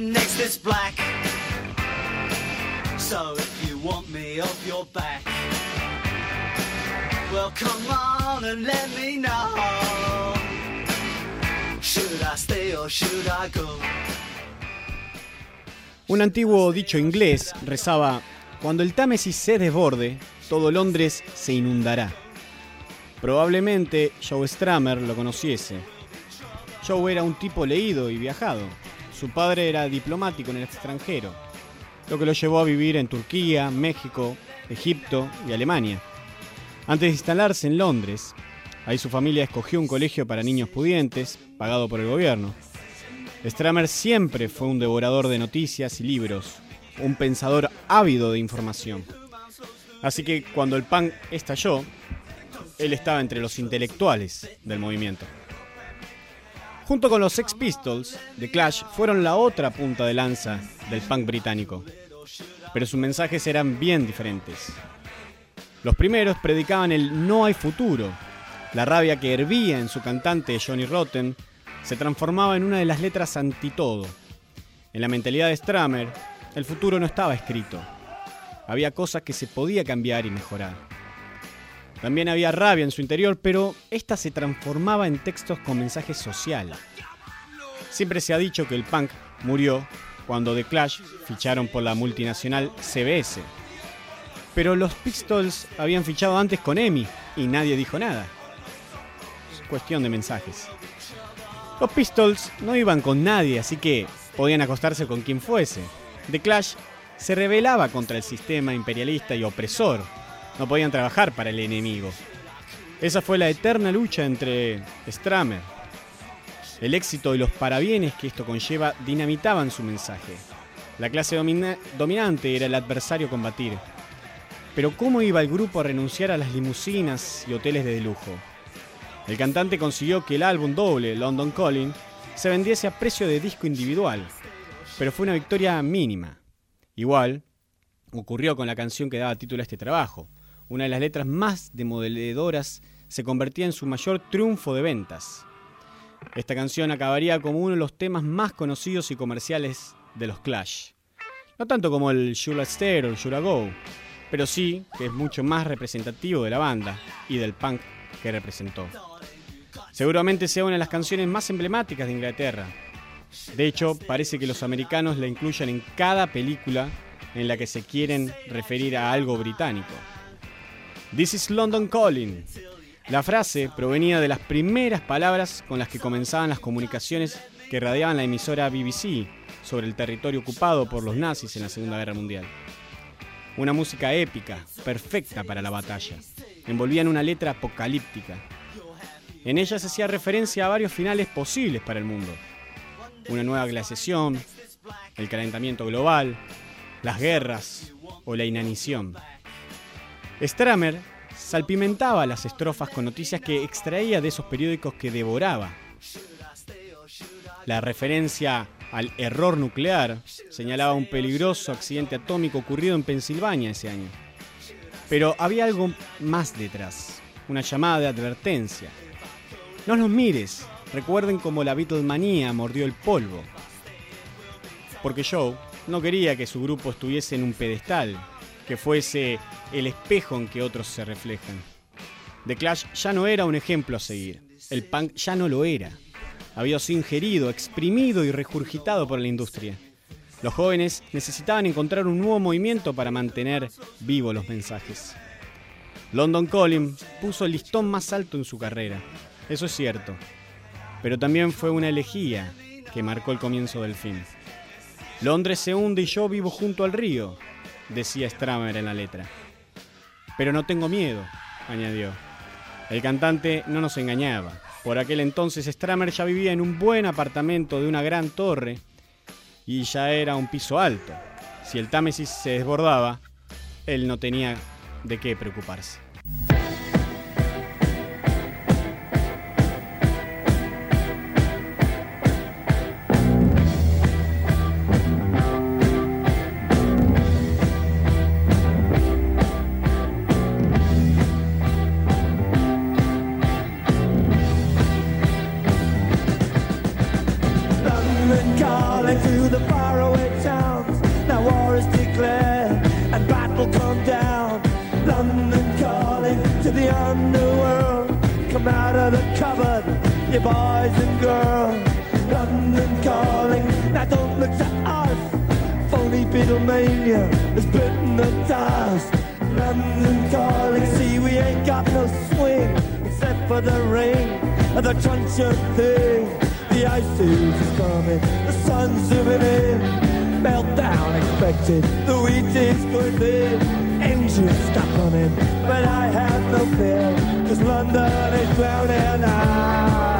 next is black. So if you want me off your back, well come on and let me know. Should I stay or should I go? Un antiguo dicho inglés rezaba, cuando el Támesis se desborde, todo Londres se inundará. Probablemente Joe Stramer lo conociese. Joe era un tipo leído y viajado. Su padre era diplomático en el extranjero, lo que lo llevó a vivir en Turquía, México, Egipto y Alemania. Antes de instalarse en Londres, ahí su familia escogió un colegio para niños pudientes, pagado por el gobierno. Stramer siempre fue un devorador de noticias y libros, un pensador ávido de información. Así que cuando el punk estalló, él estaba entre los intelectuales del movimiento. Junto con los Sex Pistols, The Clash fueron la otra punta de lanza del punk británico. Pero sus mensajes eran bien diferentes. Los primeros predicaban el no hay futuro. La rabia que hervía en su cantante Johnny Rotten se transformaba en una de las letras anti todo. En la mentalidad de Stramer, el futuro no estaba escrito. Había cosas que se podía cambiar y mejorar. También había rabia en su interior, pero esta se transformaba en textos con mensaje social. Siempre se ha dicho que el punk murió cuando The Clash ficharon por la multinacional CBS. Pero los Pistols habían fichado antes con EMI y nadie dijo nada. Es cuestión de mensajes. Los Pistols no iban con nadie, así que podían acostarse con quien fuese. The Clash se rebelaba contra el sistema imperialista y opresor. No podían trabajar para el enemigo. Esa fue la eterna lucha entre Stramer. El éxito y los parabienes que esto conlleva dinamitaban su mensaje. La clase domina- dominante era el adversario a combatir. Pero ¿cómo iba el grupo a renunciar a las limusinas y hoteles de lujo? El cantante consiguió que el álbum doble, London Calling, se vendiese a precio de disco individual, pero fue una victoria mínima. Igual, ocurrió con la canción que daba título a este trabajo. Una de las letras más demoledoras se convertía en su mayor triunfo de ventas. Esta canción acabaría como uno de los temas más conocidos y comerciales de los Clash. No tanto como el Should I Stay o Should I Go, pero sí que es mucho más representativo de la banda y del punk que representó. Seguramente sea una de las canciones más emblemáticas de Inglaterra. De hecho, parece que los americanos la incluyen en cada película en la que se quieren referir a algo británico. This is London Calling. La frase provenía de las primeras palabras con las que comenzaban las comunicaciones que radiaban la emisora BBC sobre el territorio ocupado por los nazis en la Segunda Guerra Mundial. Una música épica, perfecta para la batalla. Envolvían una letra apocalíptica. En ella se hacía referencia a varios finales posibles para el mundo. Una nueva glaciación, el calentamiento global, las guerras o la inanición. Stramer salpimentaba las estrofas con noticias que extraía de esos periódicos que devoraba. La referencia al error nuclear señalaba un peligroso accidente atómico ocurrido en Pensilvania ese año. Pero había algo más detrás, una llamada de advertencia. No los mires, recuerden cómo la Beatlemanía mordió el polvo. Porque Joe no quería que su grupo estuviese en un pedestal, que fuese el espejo en que otros se reflejan. The Clash ya no era un ejemplo a seguir, el punk ya no lo era. Había sido ingerido, exprimido y regurgitado por la industria. Los jóvenes necesitaban encontrar un nuevo movimiento para mantener vivos los mensajes. London Calling puso el listón más alto en su carrera, eso es cierto, pero también fue una elegía que marcó el comienzo del fin. Londres se hunde y yo vivo junto al río, decía Stramer en la letra. Pero no tengo miedo, añadió. El cantante no nos engañaba. Por aquel entonces Stramer ya vivía en un buen apartamento de una gran torre y ya era un piso alto. Si el Támesis se desbordaba, él no tenía de qué preocuparse. Boys and girls. London calling, now don't look to us. Phony Beatlemania has bitten the dust. London calling, see we ain't got no swing except for the rain and the truncheon thing. The ice is coming, the sun's zooming in. Meltdown expected, the wheat is going. Engines stop running, but I have no fear, cause London is drowning. I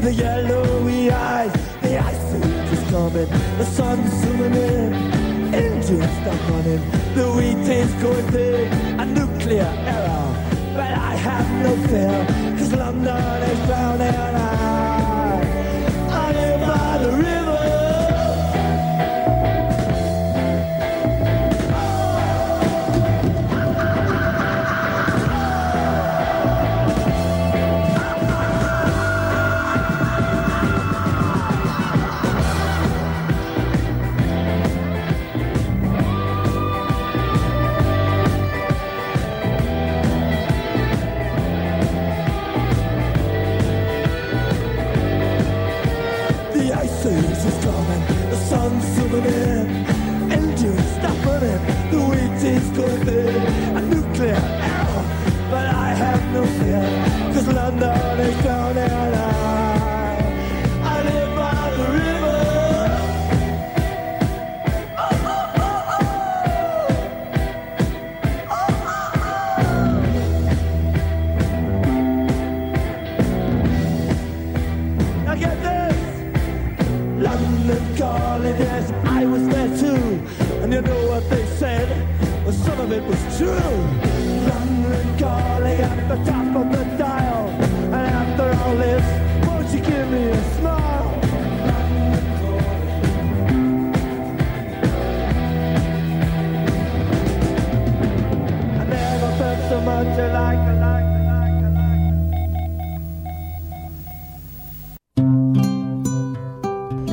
with the yellowy eyes. The ice age is coming, the sun's zooming in, engines stop running, the wheat is going big, a nuclear error. But I have no fear, cause London is drowning. I, it was true. London calling at the top of the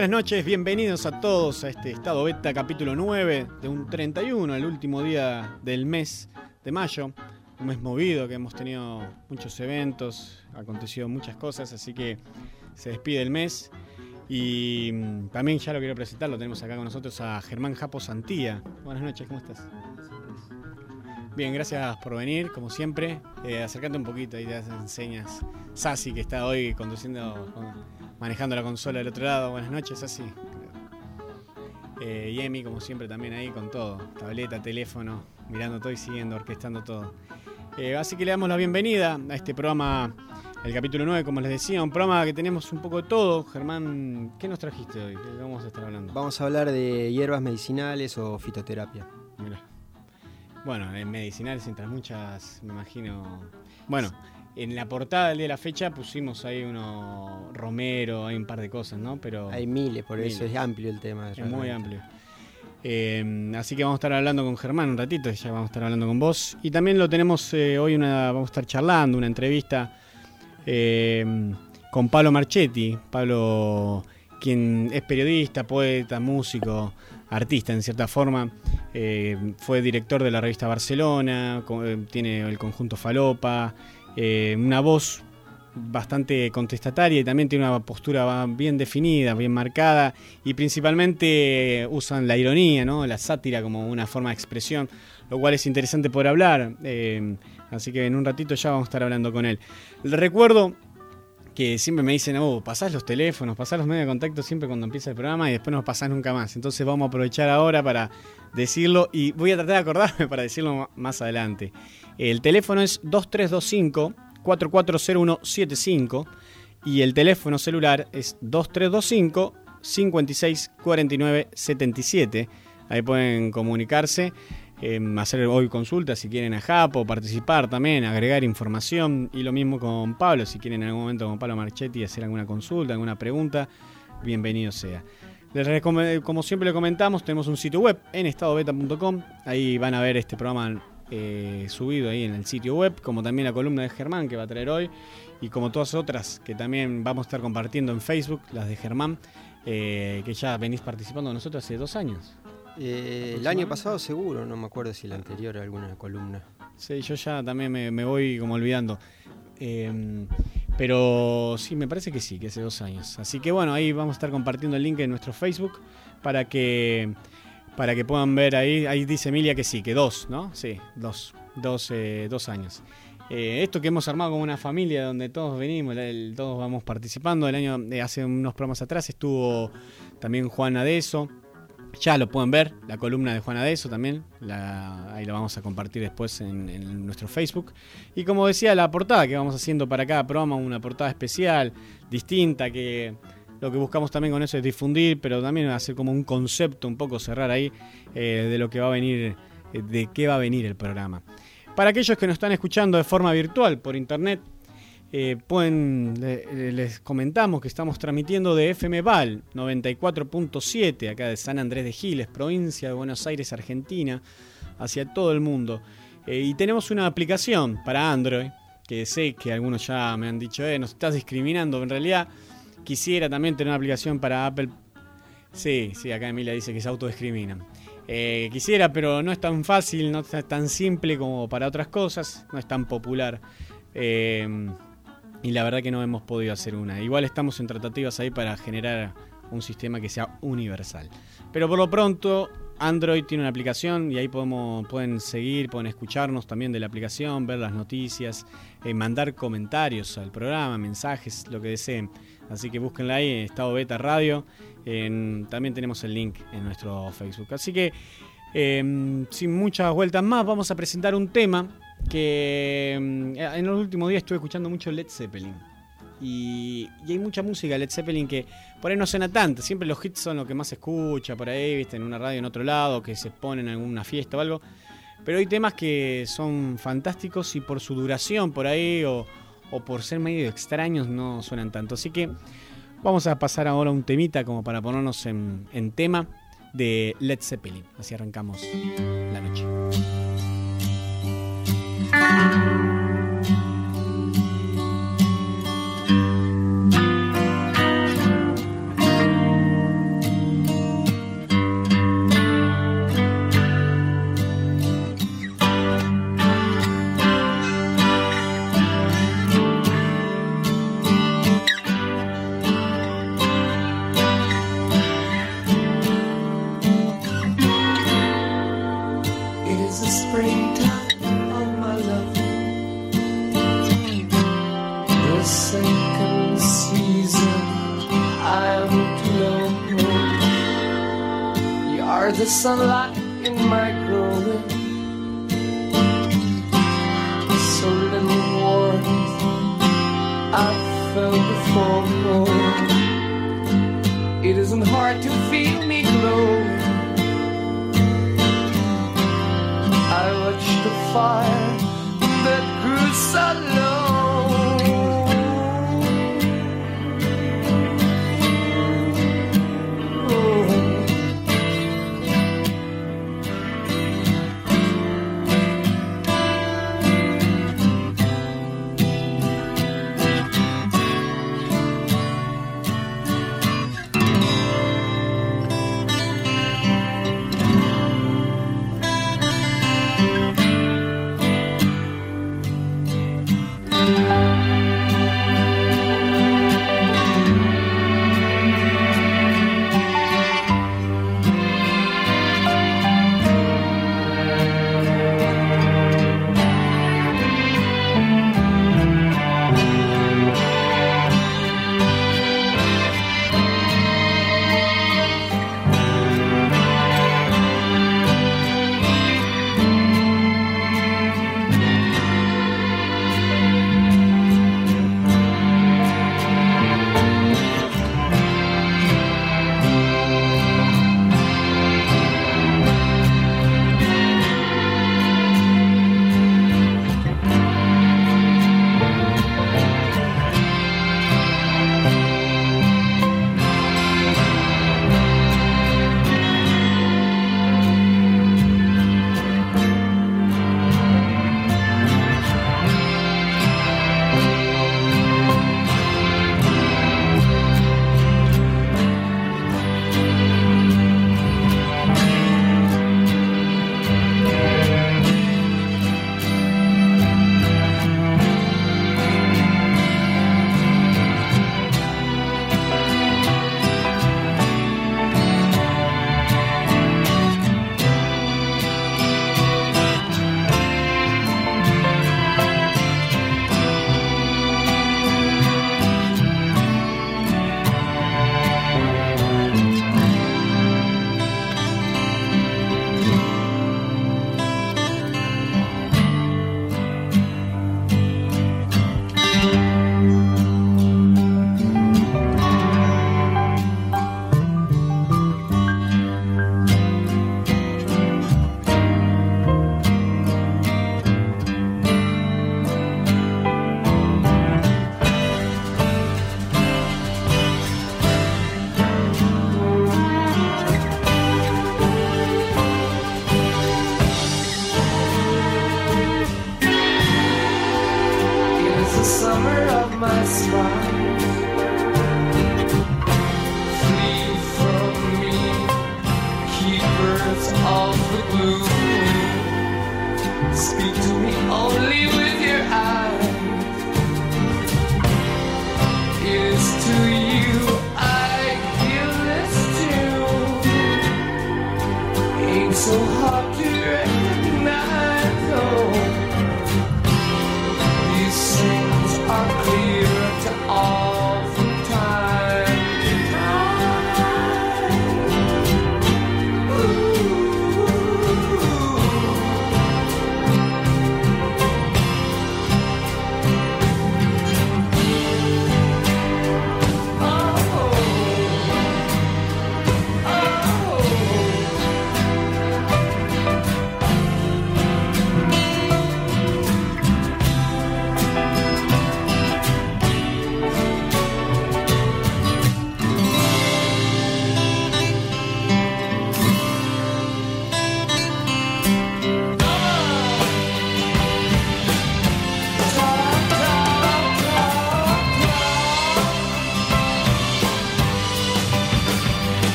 Buenas noches, bienvenidos a todos a este estado beta capítulo 9 de un 31, el último día del mes de mayo. Un mes movido que hemos tenido muchos eventos, ha acontecido muchas cosas, así que se despide el mes. Y mm, también ya lo quiero presentar, lo tenemos acá con nosotros a Germán Japo Santía. Buenas noches, ¿cómo estás? Bien, gracias por venir, como siempre. Eh, acercate un poquito y te enseñas. Sasi, que está hoy conduciendo, con- manejando la consola del otro lado. Buenas noches, Sasi. Eh, y Emi, como siempre, también ahí con todo. Tableta, teléfono, mirando todo y siguiendo, orquestando todo. Eh, así que le damos la bienvenida a este programa, el capítulo 9, como les decía, un programa que tenemos un poco de todo. Germán, ¿qué nos trajiste hoy? ¿Qué vamos a estar hablando? Vamos a hablar de hierbas medicinales o fitoterapia. Mirá. Bueno, en medicinales entran muchas, me imagino. Bueno, en la portada del día de la fecha pusimos ahí uno romero, hay un par de cosas, ¿no? Pero Hay miles, por eso es amplio el tema. Es muy realmente. amplio. Eh, así que vamos a estar hablando con Germán un ratito, ya vamos a estar hablando con vos. Y también lo tenemos eh, hoy, una, vamos a estar charlando, una entrevista eh, con Pablo Marchetti. Pablo, quien es periodista, poeta, músico, artista en cierta forma. Fue director de la revista Barcelona, tiene el conjunto Falopa, eh, una voz bastante contestataria y también tiene una postura bien definida, bien marcada y principalmente usan la ironía, ¿no? la sátira como una forma de expresión, lo cual es interesante poder hablar. eh, así que en un ratito ya vamos a estar hablando con él. Recuerdo que siempre me dicen, oh, pasás los teléfonos, pasás los medios de contacto siempre cuando empieza el programa y después no pasás nunca más. Entonces vamos a aprovechar ahora para decirlo y voy a tratar de acordarme para decirlo más adelante. El teléfono es 2325 440175 y el teléfono celular es 2325 56 49 77. Ahí pueden comunicarse, eh, hacer hoy consultas si quieren a Japo, participar también, agregar información y lo mismo con Pablo, si quieren en algún momento con Pablo Marchetti hacer alguna consulta, alguna pregunta, bienvenido sea. Les Como siempre le comentamos, tenemos un sitio web en estadobeta.com. Ahí van a ver este programa eh, subido ahí en el sitio web, como también la columna de Germán que va a traer hoy, y como todas otras que también vamos a estar compartiendo en Facebook, las de Germán, eh, que ya venís participando nosotros hace dos años. Eh, el año pasado seguro, no me acuerdo si el anterior alguna columna. Sí, yo ya también me, me voy como olvidando. Eh, pero sí, me parece que sí, que hace dos años. Así que bueno, ahí vamos a estar compartiendo el link en nuestro Facebook para que para que puedan ver ahí. Ahí dice Emilia que sí, que dos, ¿no? Sí, dos, dos, eh, dos años. Eh, esto que hemos armado como una familia donde todos venimos, todos vamos participando. El año, eh, hace unos programas atrás estuvo también Juan Adeso. Ya lo pueden ver, la columna de Juan Adeso también. ahí la vamos a compartir después en nuestro Facebook. Y como decía, la portada que vamos haciendo para cada programa, una portada especial, distinta, que lo que buscamos también con eso es difundir, pero también hacer como un concepto, un poco cerrar ahí eh, de lo que va a venir, eh, de qué va a venir el programa. Para aquellos que nos están escuchando de forma virtual por internet, eh, pueden, le- les comentamos que estamos transmitiendo de FM Val 94.7, acá de San Andrés de Giles, provincia de Buenos Aires, Argentina, hacia todo el mundo. Y tenemos una aplicación para Android, que sé que algunos ya me han dicho, eh, nos estás discriminando. En realidad, quisiera también tener una aplicación para Apple. Sí, sí, acá Emilia dice que se autodiscriminan. Eh, quisiera, pero no es tan fácil, no es tan simple como para otras cosas, no es tan popular. Eh, y la verdad que no hemos podido hacer una. Igual estamos en tratativas ahí para generar un sistema que sea universal. Pero por lo pronto, Android tiene una aplicación y ahí podemos, pueden seguir, pueden escucharnos también de la aplicación, ver las noticias, eh, mandar comentarios al programa, mensajes, lo que deseen. Así que búsquenla ahí, Estado Beta Radio. También tenemos el link en nuestro Facebook. Así que, eh, sin muchas vueltas más, vamos a presentar un tema que mm, en los últimos días estuve escuchando mucho Led Zeppelin. Y, hay mucha música Led Zeppelin que por ahí no suena tanto. Siempre los hits son lo que más se escucha por ahí, viste, en una radio en otro lado, que se ponen en alguna fiesta o algo. Pero hay temas que son fantásticos y por su duración por ahí o, o por ser medio extraños no suenan tanto. Así que vamos a pasar ahora un temita como para ponernos en, en tema de Led Zeppelin. Así arrancamos la noche. The sunlight in my growing. So little warmth I felt before. It isn't hard to feel me glow. I watch the fire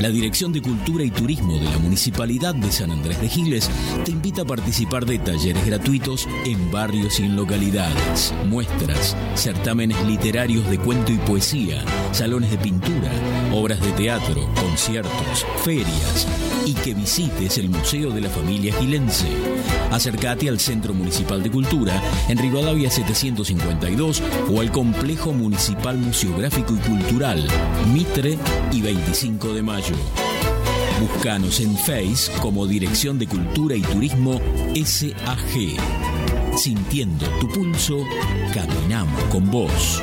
La Dirección de Cultura y Turismo de la Municipalidad de San Andrés de Giles te invita a participar de talleres gratuitos en barrios y en localidades, muestras, certámenes literarios de cuento y poesía, salones de pintura, obras de teatro, conciertos, ferias y que visites el Museo de la Familia Gilense. Acércate al Centro Municipal de Cultura en Rivadavia 752 o al Complejo Municipal Museográfico y Cultural Mitre y 25 de Mayo. Búscanos en Face como Dirección de Cultura y Turismo SAG. Sintiendo tu pulso, caminamos con vos.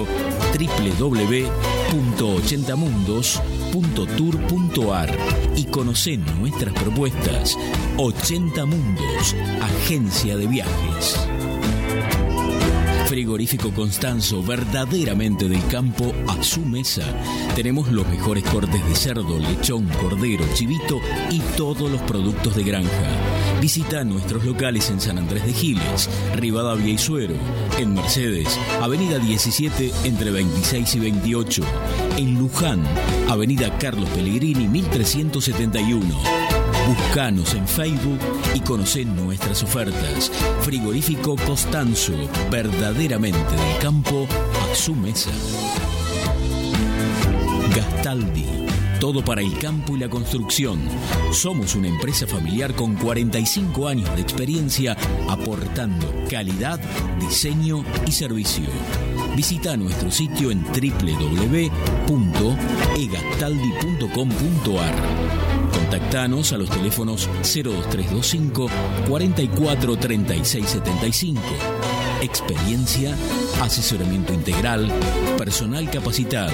www.80mundos.tour.ar y conoce nuestras propuestas. 80 Mundos, agencia de viajes. Frigorífico Constanzo, verdaderamente del campo a su mesa. Tenemos los mejores cortes de cerdo, lechón, cordero, chivito y todos los productos de granja. Visita nuestros locales en San Andrés de Giles, Rivadavia y Suero, en Mercedes, Avenida 17 entre 26 y 28, en Luján, Avenida Carlos Pellegrini 1371. Buscanos en Facebook y conocé nuestras ofertas. Frigorífico Costanzo, verdaderamente del campo a su mesa. Gastaldi, todo para el campo y la construcción. Somos una empresa familiar con 45 años de experiencia aportando calidad, diseño y servicio. Visita nuestro sitio en www.egastaldi.com.ar. Contactanos a los teléfonos 02325 44 36 75. Experiencia, asesoramiento integral, personal capacitado,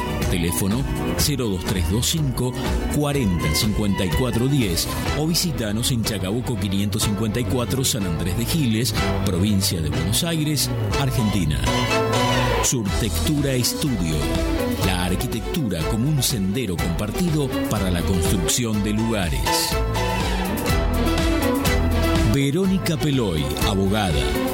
Teléfono 02325 40 54 10 o visítanos en Chacabuco 554 San Andrés de Giles, provincia de Buenos Aires, Argentina. Surtectura Estudio. La arquitectura como un sendero compartido para la construcción de lugares. Verónica Peloy, abogada,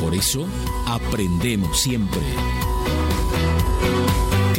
Por eso, aprendemos siempre.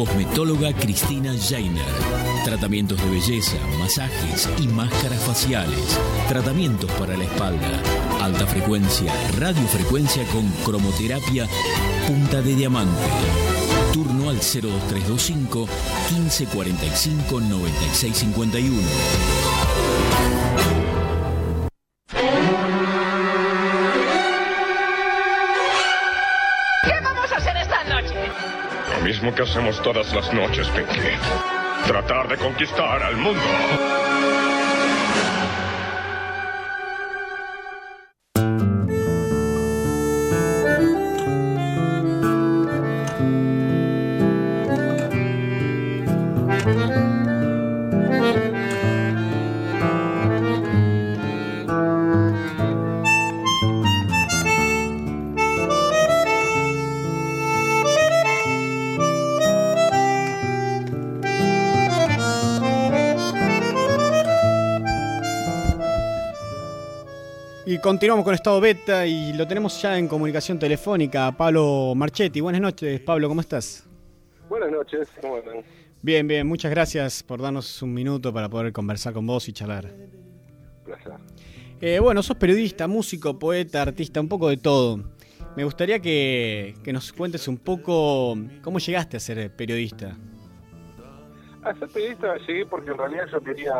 Cosmetóloga Cristina Jainer. Tratamientos de belleza, masajes y máscaras faciales. Tratamientos para la espalda. Alta frecuencia, radiofrecuencia con cromoterapia punta de diamante. Turno al 02325 1545 9651. Mismo que hacemos todas las noches, Pinky. Tratar de conquistar al mundo. Continuamos con Estado Beta y lo tenemos ya en comunicación telefónica Pablo Marchetti. Buenas noches, Pablo, ¿cómo estás? Buenas noches, ¿cómo andan? Bien, bien, muchas gracias por darnos un minuto para poder conversar con vos y charlar. Placer. Eh, bueno, sos periodista, músico, poeta, artista, un poco de todo. Me gustaría que, que nos cuentes un poco cómo llegaste a ser periodista. A ser periodista llegué porque en realidad yo quería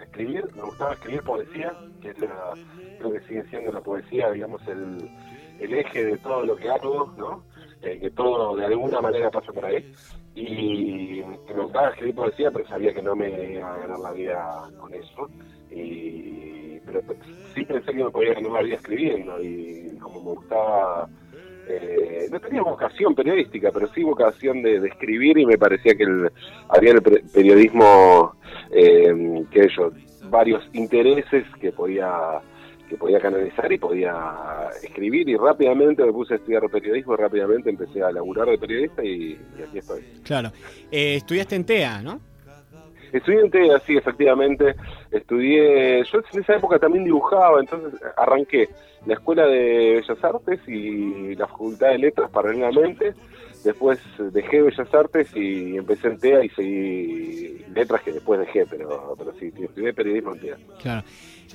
escribir, me gustaba escribir poesía, que es la, creo que sigue siendo la poesía, digamos, el, el eje de todo lo que hago, ¿no? Eh, que todo de alguna manera pasa por ahí. Y me gustaba escribir poesía, pero sabía que no me iba a ganar la vida con eso. Y, pero sí pensé que me podía ganar la vida escribiendo, y como me gustaba eh, no tenía vocación periodística, pero sí vocación de, escribir y me parecía que el, había el periodismo eh, que yo varios intereses que podía que podía canalizar y podía escribir y rápidamente me puse a estudiar periodismo, rápidamente empecé a laburar de periodista y, y aquí estoy. Claro. Eh, estudiaste en TEA, ¿no? Estudié en TEA, sí, efectivamente. Estudié, yo en esa época también dibujaba, entonces arranqué la Escuela de Bellas Artes y la Facultad de Letras paralelamente. Después dejé Bellas Artes y empecé en TEA y seguí letras que después dejé, pero, pero sí, sí, estudié periodismo en TEA. Claro.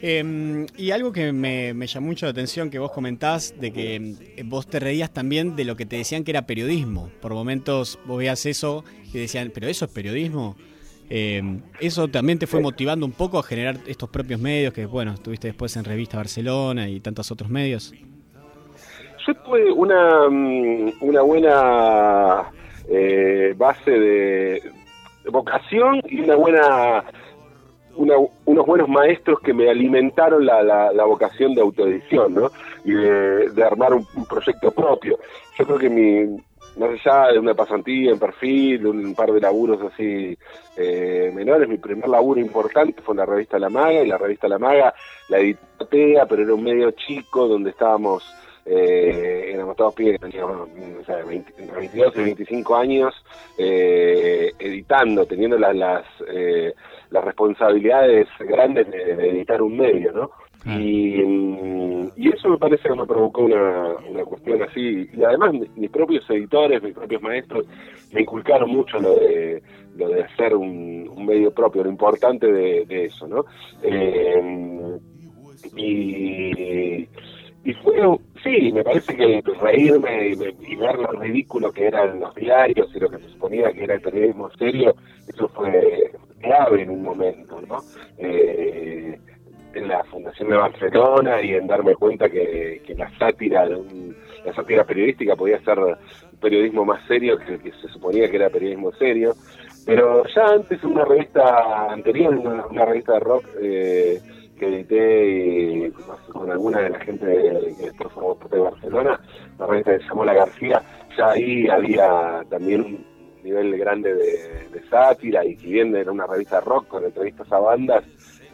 Eh, y algo que me, me llamó mucho la atención que vos comentás, de que eh, vos te reías también de lo que te decían que era periodismo. Por momentos vos veías eso y decían, pero eso es periodismo. Eh, eso también te fue motivando un poco a generar estos propios medios que, bueno, estuviste después en Revista Barcelona y tantos otros medios. Yo tuve una, mm, una buena eh, base de vocación y una buena una- unos buenos maestros que me alimentaron la, la, vocación de autoedición, ¿no? Y de, armar un proyecto propio. Yo creo que mi, más allá de una pasantía en perfil, un par de laburos así eh, menores, mi primer laburo importante fue en la revista La Maga, y la revista La Maga la editó TEA, pero era un medio chico donde estábamos eh, éramos todos pibes teníamos o sea, 20 entre 22 y 25 años eh, editando, teniendo las las, eh, las responsabilidades grandes de, de editar un medio, ¿no? Y, mm, y eso me parece que me provocó una, una cuestión así. Y además mi- mis propios editores, mis propios maestros, me inculcaron mucho lo de, lo de hacer un, medio propio, lo importante de, eso, ¿no? Eh, y, y fue, sí, me parece que reírme y, y ver lo ridículo que eran los diarios y lo que se suponía que era el periodismo serio, eso fue clave en un momento, ¿no? Eh, en la Fundación de Barcelona y en darme cuenta que, que la sátira de un- la sátira periodística podía ser periodismo más serio que el que se suponía que era periodismo serio. Pero ya antes, una revista anterior, una, una revista de rock eh, que edité con alguna de la gente que después de Barcelona, una revista que se llamó La García, ya ahí había también un nivel grande de, sátira y si bien era una revista de rock con entrevistas a bandas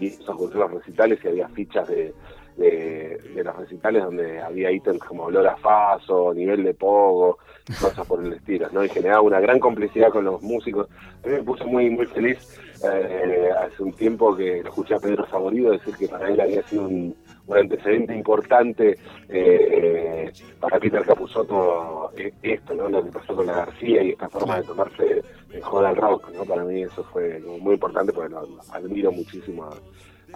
en los recitales y había fichas de, de, de los recitales donde había ítems como olor a faso, nivel de pogo, cosas por el estilo, ¿no? Y generaba una gran complicidad con los músicos. A mí me puso muy muy feliz eh, hace un tiempo que escuché a Pedro Saborido decir que para él había sido un, un antecedente importante eh, para Peter Capusotto eh, esto, ¿no? Lo que pasó con la García y esta forma de tomarse en joda al rock, ¿no? Para mí eso fue muy importante porque lo admiro muchísimo a,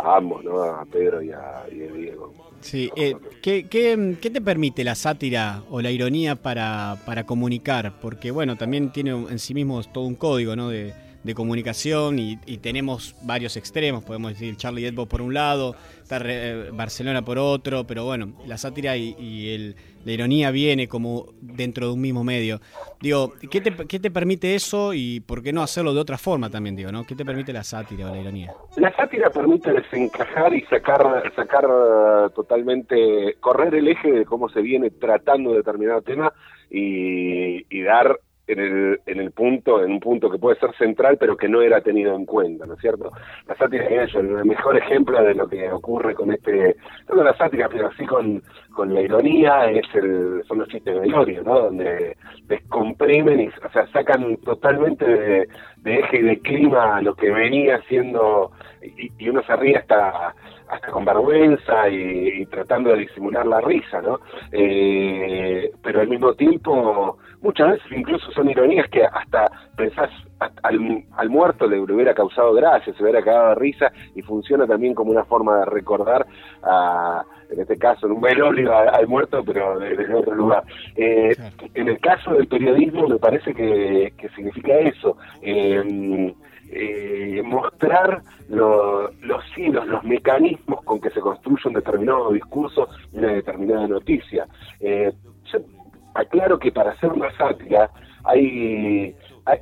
a ambos, ¿no? A Pedro y a, y a Diego. Sí, eh, ¿qué, qué, qué te permite la sátira o la ironía para, para comunicar? Porque, bueno, también tiene en sí mismo todo un código, ¿no? De, de comunicación y, y tenemos varios extremos, podemos decir Charlie Hebdo por un lado, eh, Barcelona por otro, pero bueno, la sátira y, y el, la ironía viene como dentro de un mismo medio. Digo, ¿qué te, ¿qué te permite eso y por qué no hacerlo de otra forma también, digo, ¿no? ¿Qué te permite la sátira o la ironía? La sátira permite desencajar y sacar, sacar eh, totalmente, correr el eje de cómo se viene tratando determinado tema y, y dar en el, en el punto, en un punto que puede ser central, pero que no era tenido en cuenta, ¿no es cierto? La sátira es el mejor ejemplo de lo que ocurre con este, no con la sátira, pero sí con, con la ironía, es el, son los chistes de Iorio, ¿no? Donde descomprimen y, o sea, sacan totalmente de, de eje y de clima lo que venía siendo, y, y uno se ríe hasta hasta con vergüenza y, y, tratando de disimular la risa, ¿no? Eh, pero al mismo tiempo, muchas veces incluso son ironías que hasta pensás al, al, muerto le hubiera causado gracia, se hubiera cagado de risa y funciona también como una forma de recordar, a, en este caso, en un velorio al, al muerto, pero desde otro lugar. Eh, en el caso del periodismo me parece que, que significa eso. Eh, eh, mostrar lo, los hilos, los mecanismos con que se construye un determinado discurso y una determinada noticia. Eh, yo aclaro que para hacer una sátira hay,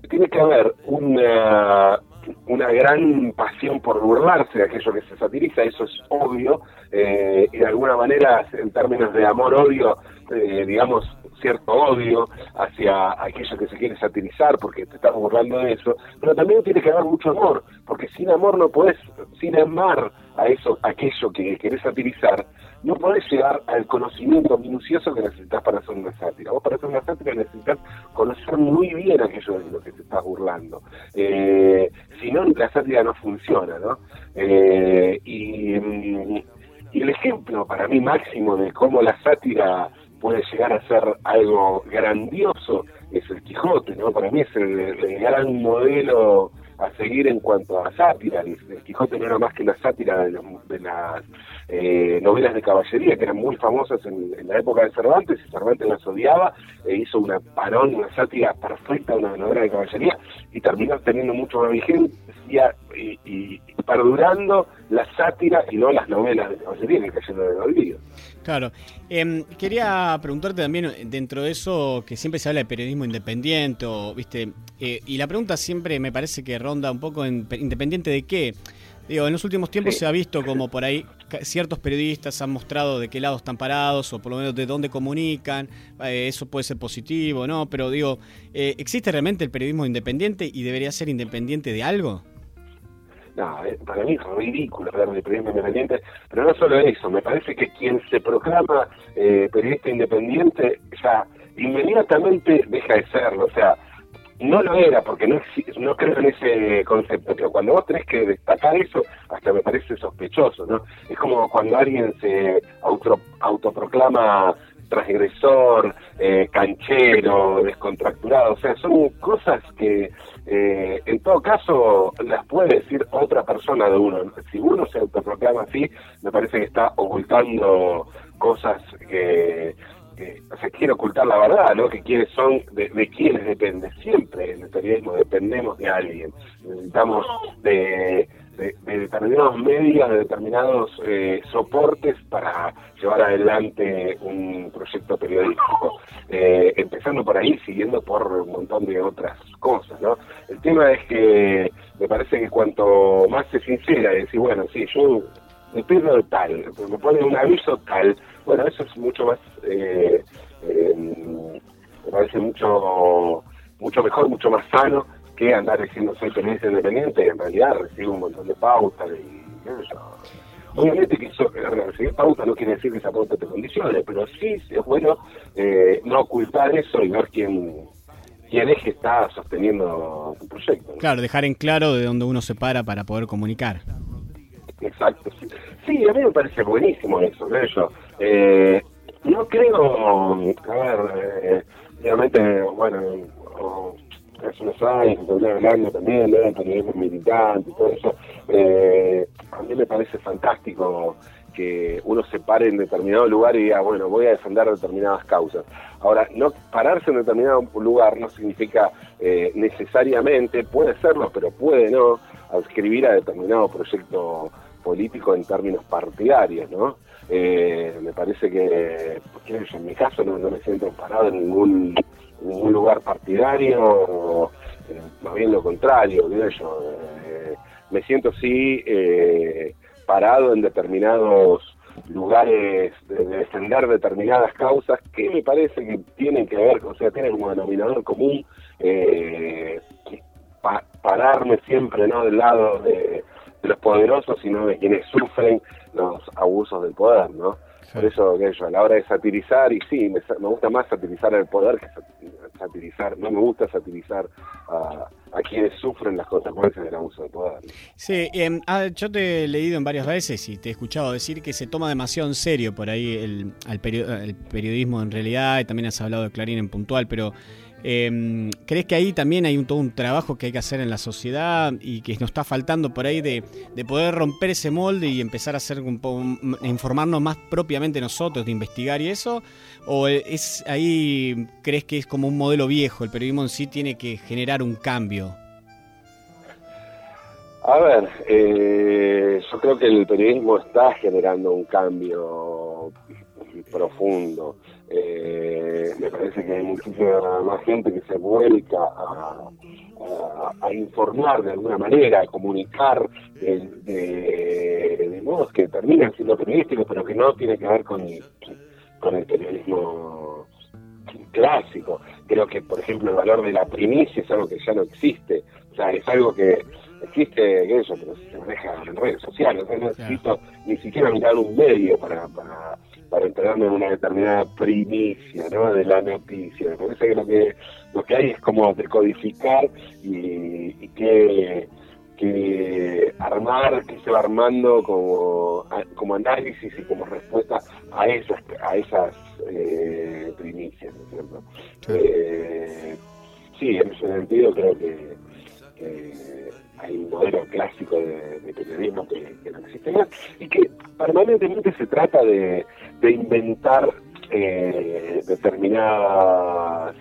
tiene que haber una, una gran pasión por burlarse de aquello que se satiriza, eso es obvio, eh, y de alguna manera, en términos de amor-odio, eh, digamos, cierto odio hacia aquello que se quiere satirizar porque te estás burlando de eso, pero también tiene que haber mucho amor, porque sin amor no podés, sin amar a eso, aquello que querés satirizar, no podés llegar al conocimiento minucioso que necesitas para hacer una sátira. Vos para hacer una sátira necesitas conocer muy bien aquello de lo que te estás burlando. Eh, si no, la sátira no funciona, ¿no? Eh, y, y el ejemplo para mí máximo de cómo la sátira puede llegar a ser algo grandioso es el Quijote, ¿no? Para mí es el, gran modelo a seguir en cuanto a sátira. El, el Quijote no era más que la sátira de, de las eh, novelas de caballería que eran muy famosas en, la época de Cervantes y Cervantes las odiaba e hizo una parón, una sátira perfecta una novela de caballería y terminó teniendo mucho más vigencia y, y, perdurando la sátira y no las novelas de caballería en el olvido. Claro. Eh, quería preguntarte también, dentro de eso, que siempre se habla de periodismo independiente, o, ¿viste? Eh, y la pregunta siempre me parece que ronda un poco en independiente de qué. Digo, en los últimos tiempos sí. se ha visto como por ahí ciertos periodistas han mostrado de qué lado están parados o por lo menos de dónde comunican. Eh, eso puede ser positivo, ¿no? Pero digo, eh, ¿existe realmente el periodismo independiente y debería ser independiente de algo? No, para mí es ridículo hablar de periodismo independiente, pero no solo eso, me parece que quien se proclama eh, periodista independiente ya inmediatamente deja de serlo, o sea, no lo era porque no, no creo en ese concepto, pero cuando vos tenés que destacar eso, hasta me parece sospechoso, ¿no? Es como cuando alguien se auto, autoproclama transgresor, eh, canchero, descontracturado, o sea, son cosas que eh, en todo caso las puede decir otra persona de uno. Si uno se autoproclama así, me parece que está ocultando cosas que, o sea, quiere ocultar la verdad, ¿no? Que quienes son, de, de quienes depende. Siempre en el periodismo dependemos de alguien. Necesitamos de de, de, determinados medios, de determinados eh, soportes para llevar adelante un proyecto periodístico. Eh, empezando por ahí, siguiendo por un montón de otras cosas, ¿no? El tema es que me parece que cuanto más se sincera y decir, bueno, sí, yo me pierdo tal, me pone un aviso tal, bueno, eso es mucho más, eh, me parece mucho, mucho mejor, mucho más sano que andar diciendo soy periodista independiente, en realidad recibo un montón de pautas y eso. Obviamente que eso, recibir pauta no quiere decir que esa pauta te condicione, pero sí es bueno eh, no ocultar eso y ver quién, quién es que está sosteniendo tu proyecto. ¿no? Claro, dejar en claro de dónde uno se para para poder comunicar. Exacto, sí. sí a mí me parece buenísimo eso, ¿no? Yo, eh, no creo, a ver, eh, obviamente, bueno, o, hace unos años, estoy hablando también del periodismo militante y todo eso, eh, a mí me parece fantástico que uno se pare en determinado lugar y diga, bueno, voy a defender determinadas causas. Ahora, no pararse en determinado lugar no significa eh, necesariamente, puede serlo, pero puede no, adscribir a determinado proyecto político en términos partidarios, ¿no? Eh, me parece que, sé yo, en mi caso no, no me siento parado en ningún, ningún lugar partidario, más bien lo contrario, sé yo, eh, me siento sí eh, parado en determinados lugares de, de defender determinadas causas que me parece que tienen que ver, o sea, tienen como denominador común eh, pa- pararme siempre no del lado de, de los poderosos, sino de quienes sufren los abusos del poder, ¿no? Por eso, que yo, a la hora de satirizar, y sí, me, me gusta más satirizar el poder que sat- satirizar, no me gusta satirizar a, a quienes sufren las consecuencias del abuso del poder. Sí, em, ah, yo te he leído en varias veces y te he escuchado decir que se toma demasiado en serio por ahí el, al perio- el periodismo en realidad y también has hablado de Clarín en puntual, pero em, ¿crees que ahí también hay un, todo un trabajo que hay que hacer en la sociedad y que nos está faltando por ahí de, de poder romper ese molde y empezar a hacer un poco, informarnos más propiamente nosotros, de investigar y eso? ¿O es ahí crees que es como un modelo viejo, el periodismo en sí tiene que generar un cambio? A ver, eh, yo creo que el periodismo está generando un cambio profundo. Eh, me parece que hay muchísima más gente que se vuelca a, a- a informar de alguna manera, a comunicar de, de- de modos que terminan siendo periodísticos, pero que no tiene que ver con, con el periodismo clásico. Creo que, por ejemplo, el valor de la primicia es algo que ya no existe. O sea, es algo que existe, eso, pero se maneja en redes sociales. O sea, no necesito ni siquiera mirar un medio para, para, para enterarme de una determinada primicia, ¿no? De la noticia. Me parece que lo que, lo que hay es como decodificar y, y que que armar, que se va armando como, como análisis y como respuesta a esas a esas eh, primicias, ¿no es cierto? Eh, sí, en ese sentido creo que, que hay un modelo clásico de, periodismo que, que no existe más y que permanentemente se trata de, de inventar eh, determinadas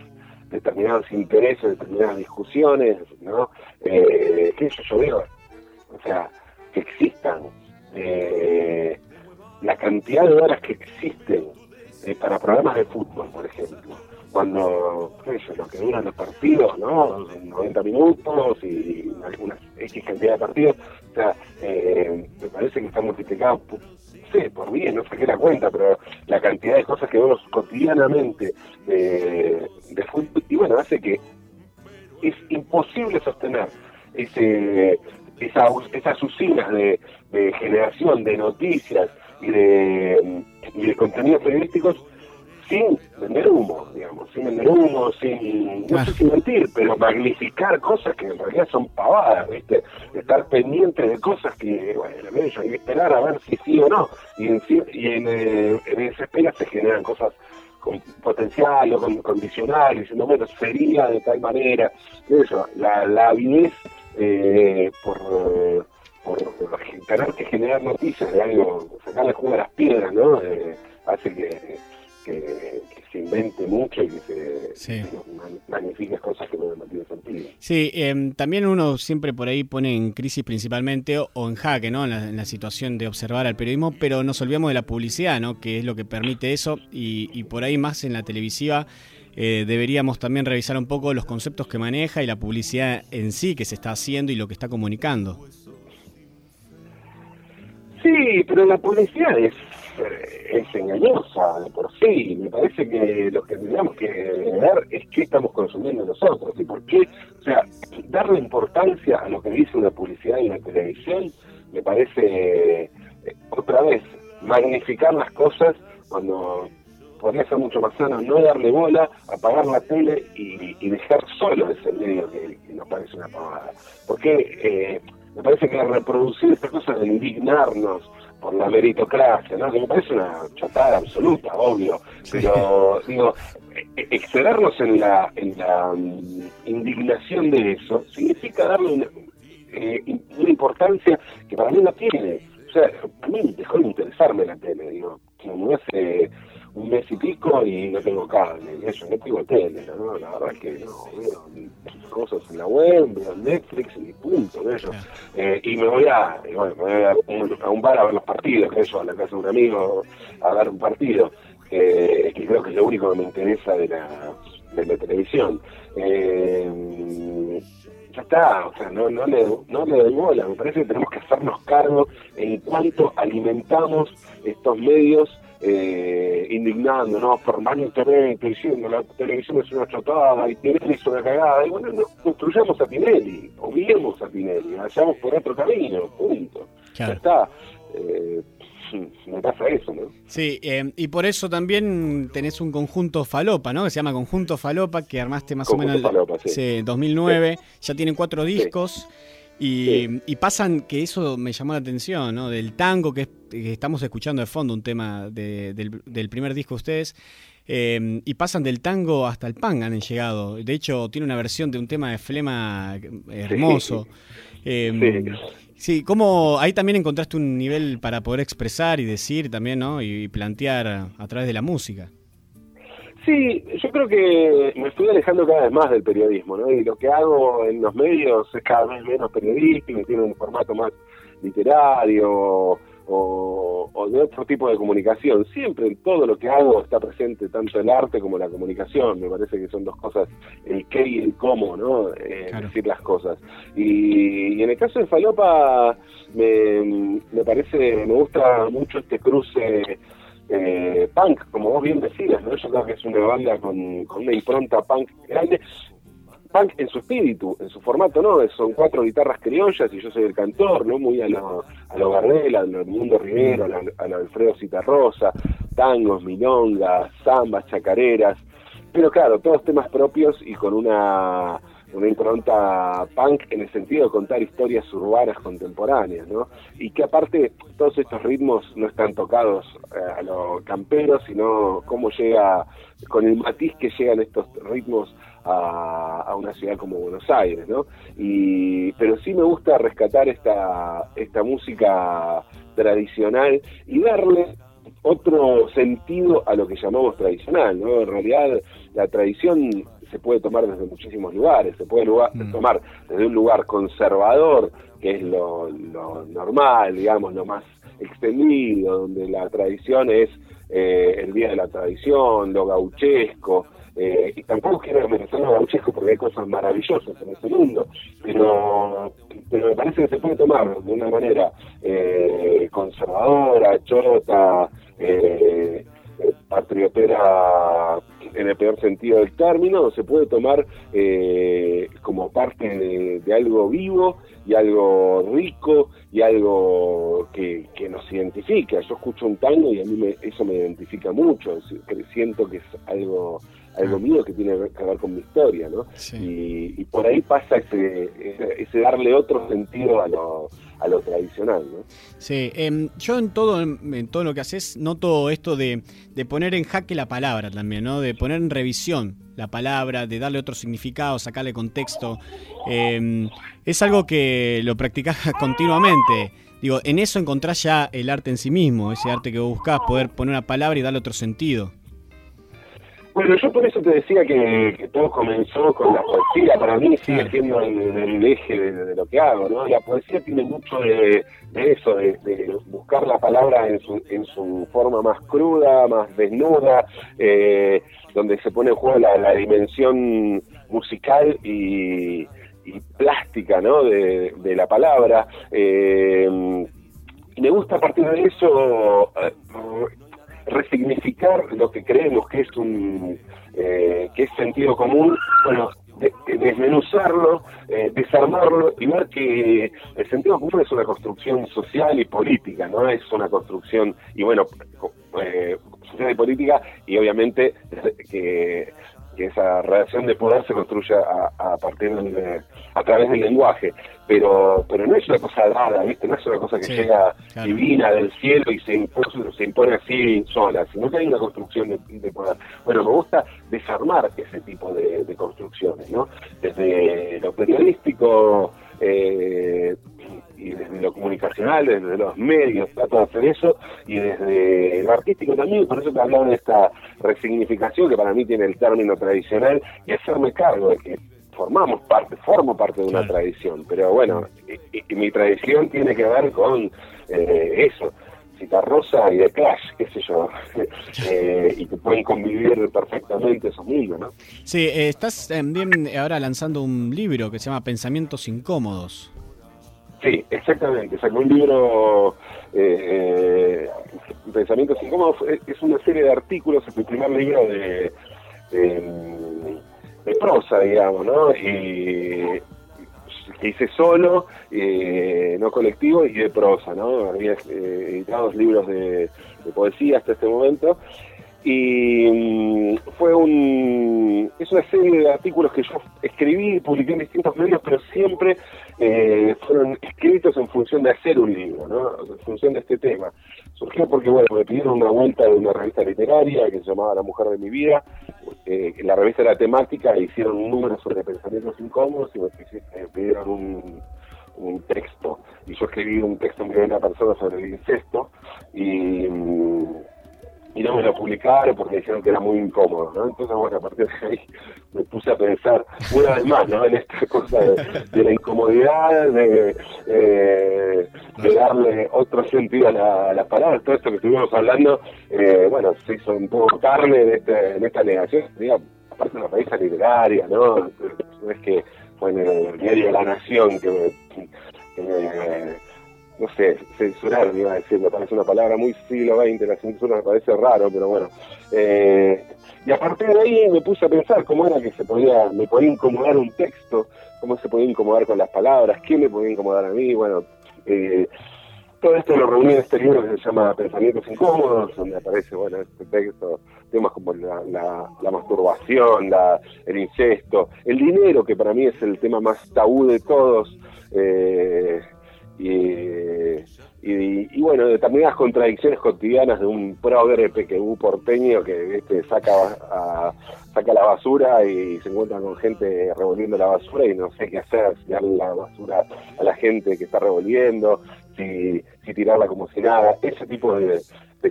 determinados intereses, determinadas discusiones, ¿no? Eh, que eso yo veo, o sea, que existan eh, la cantidad de horas que existen eh, para programas de fútbol, por ejemplo, cuando, qué sé lo que duran los partidos, ¿no? 90 minutos y algunas X cantidad de partidos, o sea, eh, me parece que está multiplicado por, no sé, por bien, no saqué la cuenta, pero la cantidad de cosas que vemos cotidianamente de, de fútbol, y bueno, hace que es imposible sostener ese, esa, esas usinas de, de generación de noticias y de, y de contenidos periodísticos sin vender humo, digamos, sin vender humo, sin, no sé si mentir, pero magnificar cosas que en realidad son pavadas, ¿viste? Estar pendiente de cosas que, bueno, hay que esperar a ver si sí o no, y en, y en, eh, en esa espera se generan cosas con potencial o con condicional, diciendo, bueno, sería de tal manera, eso, la, la avidez eh, por, eh, por tener que generar noticias de algo, sacarle jugo a las piedras, ¿no? Eh, hace que, que, que se invente mucho y que se, Sí. se cosas que no no tienen sentido. Sí, em, también uno siempre por ahí pone en crisis principalmente o, o en jaque, ¿no? En la, en la situación de observar al periodismo, pero nos olvidamos de la publicidad, ¿no? Que es lo que permite eso y, y por ahí más en la televisiva eh, deberíamos también revisar un poco los conceptos que maneja y la publicidad en sí que se está haciendo y lo que está comunicando. Sí, pero la publicidad es, eh, es engañosa de por sí. Me parece que lo que tendríamos que ver es qué estamos consumiendo nosotros y por qué. O sea, darle importancia a lo que dice una publicidad en la televisión me parece, eh, otra vez, magnificar las cosas cuando podría ser mucho más sano no darle bola, apagar la tele y, dejar solo ese medio que, que nos parece una pavada. Porque eh, me parece que reproducir esta cosa de indignarnos por la meritocracia, ¿no? que me parece una chatada absoluta, obvio, pero digo, e- excedernos en la, en la mm, indignación de eso significa darle una, eh, una importancia que para mí no tiene. O sea, a mí dejó de interesarme la tele, digo, como hace un mes y pico y no tengo cable, y eso, no tengo tele, ¿no? La verdad es que no, veo cosas en la web, veo Netflix y punto, eso. Eh, y me voy a, y bueno, me voy a, un, a un bar a ver los partidos, que eso, a la casa de un amigo a ver un partido, que, que creo que es lo único que me interesa de la, de la televisión. Eh, ya está, o sea, no, no, le, no le doy bola, me parece que tenemos que hacernos cargo en cuanto alimentamos estos medios eh, indignándonos internet, diciendo la televisión es una chotada y Tinelli es una cagada, y bueno, no, construyamos a Tinelli, obviemos a Tinelli, vayamos por otro camino, punto. Ya está. Eh, me pasa eso, ¿no? Sí, eh, y por eso también tenés un conjunto Falopa, ¿no? Que se llama Conjunto Falopa, que armaste más Conjunto o menos Falopa, sí. sí, 2009. Ya tienen cuatro discos. Y, y pasan, que eso me llamó la atención, ¿no? Del tango que, que estamos escuchando de fondo, un tema de- del, del primer disco de ustedes. eh, y pasan del tango hasta el punk, han llegado. De hecho, tiene una versión de un tema de Flema hermoso. Eh, sí, ¿cómo ahí también encontraste un nivel para poder expresar y decir también, ¿no? Y, plantear a través de la música. Sí, yo creo que me estoy alejando cada vez más del periodismo, ¿no? Y lo que hago en los medios es cada vez menos periodístico, tiene un formato más literario o, o de otro tipo de comunicación. Siempre en todo lo que hago está presente tanto el arte como la comunicación. Me parece que son dos cosas, el qué y el cómo, ¿no? Eh, Decir las cosas. Y, y en el caso de Falopa, me, me parece, me gusta mucho este cruce eh, punk, como vos bien decías, ¿no? Yo creo que es una banda con, una impronta punk grande. Punk en su espíritu, en su formato, ¿no? Son cuatro guitarras criollas y yo soy el cantor, ¿no? Muy a lo, a lo Gardel, a lo Mundo Rivero, a lo Alfredo Citarrosa, tangos, milongas, zambas, chacareras. Pero claro, todos temas propios y con una, una impronta punk en el sentido de contar historias urbanas contemporáneas, ¿no? Y que aparte todos estos ritmos no están tocados eh, a lo campero, sino cómo llega, con el matiz que llegan estos ritmos a, a una ciudad como Buenos Aires, ¿no? Y, pero sí me gusta rescatar esta, esta música tradicional y darle otro sentido a lo que llamamos tradicional, ¿no? En realidad la tradición se puede tomar desde muchísimos lugares, se puede lugar- tomar desde un lugar conservador, que es lo, lo normal, digamos, lo más extendido, donde la tradición es eh, el día de la tradición, lo gauchesco, eh, y tampoco quiero merecer lo gauchesco porque hay cosas maravillosas en este mundo, pero, pero me parece que se puede tomar de una manera eh, conservadora, chota, eh, patriotera en el peor sentido del término, se puede tomar eh, como parte de, de algo vivo y algo rico y algo que, que nos identifica. Yo escucho un tango y a mí me- eso me identifica mucho, siento que es algo algo mío que tiene que ver con mi historia, ¿no? Y, y por ahí pasa ese, ese, ese darle otro sentido a lo, a lo tradicional, ¿no? Sí, em, yo en todo, en todo lo que haces noto esto de, de poner en jaque la palabra también, ¿no? De poner en revisión la palabra, de darle otro significado, sacarle contexto. Em, es algo que lo practicás continuamente. Digo, en eso encontrás ya el arte en sí mismo, ese arte que vos buscás, poder poner una palabra y darle otro sentido. Bueno, yo por eso te decía que, que todo comenzó con la poesía. Para mí sigue siendo el, el eje de, de lo que hago, ¿no? La poesía tiene mucho de, de eso, de, de buscar la palabra en su, en su forma más cruda, más desnuda, eh, donde se pone en juego la, la dimensión musical y, y plástica, ¿no? De, la palabra. Eh, me gusta a partir de eso eh, resignificar lo que creemos que es un eh, que es sentido común, bueno, de- de- desmenuzarlo, eh, desarmarlo y ver que el sentido común es una construcción social y política, no es una construcción, y bueno, eh, social y política, y obviamente que, que esa relación de poder se construya a, a partir de, a través del lenguaje, pero pero no es una cosa dada, ¿viste? No es una cosa que Sí, llega claro. divina del cielo y se impone, se impone así sola, sino que hay una construcción de, de poder. Bueno, me gusta desarmar ese tipo de, de construcciones, ¿no? Desde lo periodístico eh, y, desde lo comunicacional, desde los medios, trato de hacer eso, y desde lo artístico también, por eso te hablaba de esta resignificación que para mí tiene el término tradicional, y hacerme cargo de que formamos parte, formo parte de una tradición, pero bueno, y, y mi tradición tiene que ver con eh, eso, Rosa y de Clash, qué sé yo, eh, y que pueden convivir perfectamente esos mundos, ¿no? Sí, eh, estás también ahora lanzando un libro que se llama Pensamientos Incómodos. Sí, exactamente. Sacó un libro, eh, Pensamientos Incómodos, es una serie de artículos, es mi primer libro de, prosa, digamos, ¿no? Y que hice solo, eh, no colectivo y de prosa, ¿no? Había eh, editado dos libros de, poesía hasta este momento y mm, fue un es una serie de artículos que yo escribí y publiqué en distintos medios pero siempre eh, fueron escritos en función de hacer un libro ¿no? en función de este tema surgió porque bueno me pidieron una vuelta de una revista literaria que se llamaba La Mujer de mi vida eh, la revista era temática e hicieron un número sobre pensamientos incómodos y me pidieron un, un texto y yo escribí un texto en primera persona sobre el incesto y mm, y no me lo publicaron porque dijeron que era muy incómodo, ¿no? Entonces, bueno, a partir de ahí me puse a pensar una vez más, ¿no? En esta cosa de, la incomodidad, de, eh, de, darle otro sentido a, la, las palabras, todo esto que estuvimos hablando, eh, bueno, se hizo un poco carne en, este, en esta negación, digamos, aparte de una revista literaria, ¿no? No es que fue en el diario La Nación que que me no sé, censurar, me iba a decir, me parece una palabra muy siglo XX, la censura me parece raro, pero bueno. Eh, y a partir de ahí me puse a pensar cómo era que se podía, me podía incomodar un texto, cómo se podía incomodar con las palabras, quién me podía incomodar a mí, bueno, eh, todo esto lo reuní en este libro que se llama Pensamientos Incómodos, donde aparece, bueno, este texto, temas como la, la, masturbación, la, el incesto, el dinero, que para mí es el tema más tabú de todos, eh, y, y, bueno, determinadas contradicciones cotidianas de un progre PQU porteño que este, saca, saca la basura y se encuentra con gente revolviendo la basura y no sé qué hacer, si darle la basura a la gente que está revolviendo, si, si tirarla como si nada, ese tipo de,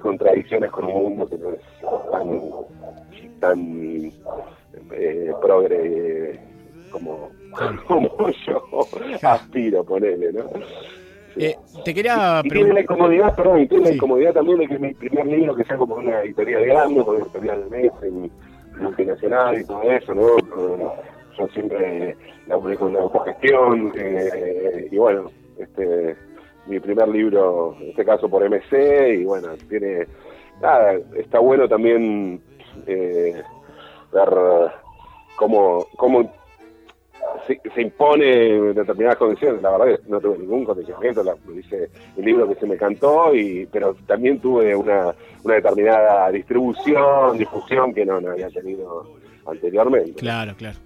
contradicciones con un mundo que no es tan, tan eh, progre como como yo aspiro, ponele, ¿no? Eh, te quería y, tiene la incomodidad, perdón, y tiene la incomodidad también de que mi primer libro que sea como una editorial grande, como una editorial mes, en multinacional y todo eso, ¿no? Yo siempre laburé con la autogestión, eh, y bueno, este mi primer libro, en este caso por MC, y bueno, tiene, nada, está bueno también eh, ver cómo, cómo se, impone determinadas condiciones. La verdad es que no tuve ningún condicionamiento, la, hice el libro que se me cantó, y pero también tuve una, una determinada distribución, difusión que no, no había tenido anteriormente. Claro, claro.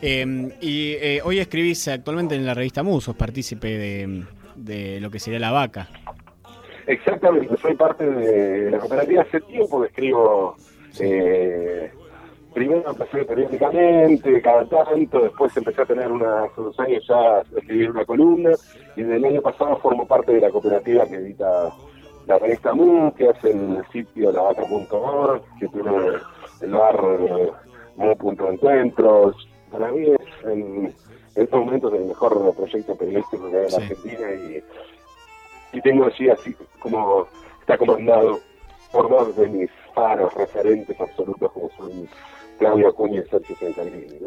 Em, y eh, hoy escribís actualmente en la revista Musos, partícipe de, de lo que sería La Vaca. Exactamente, soy parte de la cooperativa hace tiempo que escribo eh, primero empecé periódicamente, cada tanto, después empecé a tener una, hace unos años ya escribir una columna, y desde el año pasado formo parte de la cooperativa que edita la revista MU, que hace el sitio lavaca.org, que tiene el bar eh, Mu.encuentros. Para mí es en, estos momentos el mejor proyecto periodístico que hay en Argentina y, y tengo así, así como está comandado por dos de mis faros referentes absolutos como son Claudio Acuña y Sergio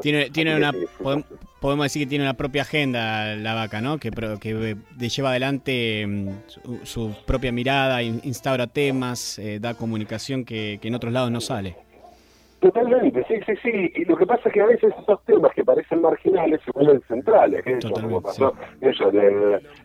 Tiene, tiene una, podemos decir que tiene una propia agenda la vaca, ¿no? Que, que lleva adelante mm, su, propia mirada, instaura temas, eh, da comunicación que, que en otros lados no sale. Totalmente, sí, sí, sí. Y lo que pasa es que a veces esos temas que parecen marginales se vuelven centrales. Eso, como pasó, eso,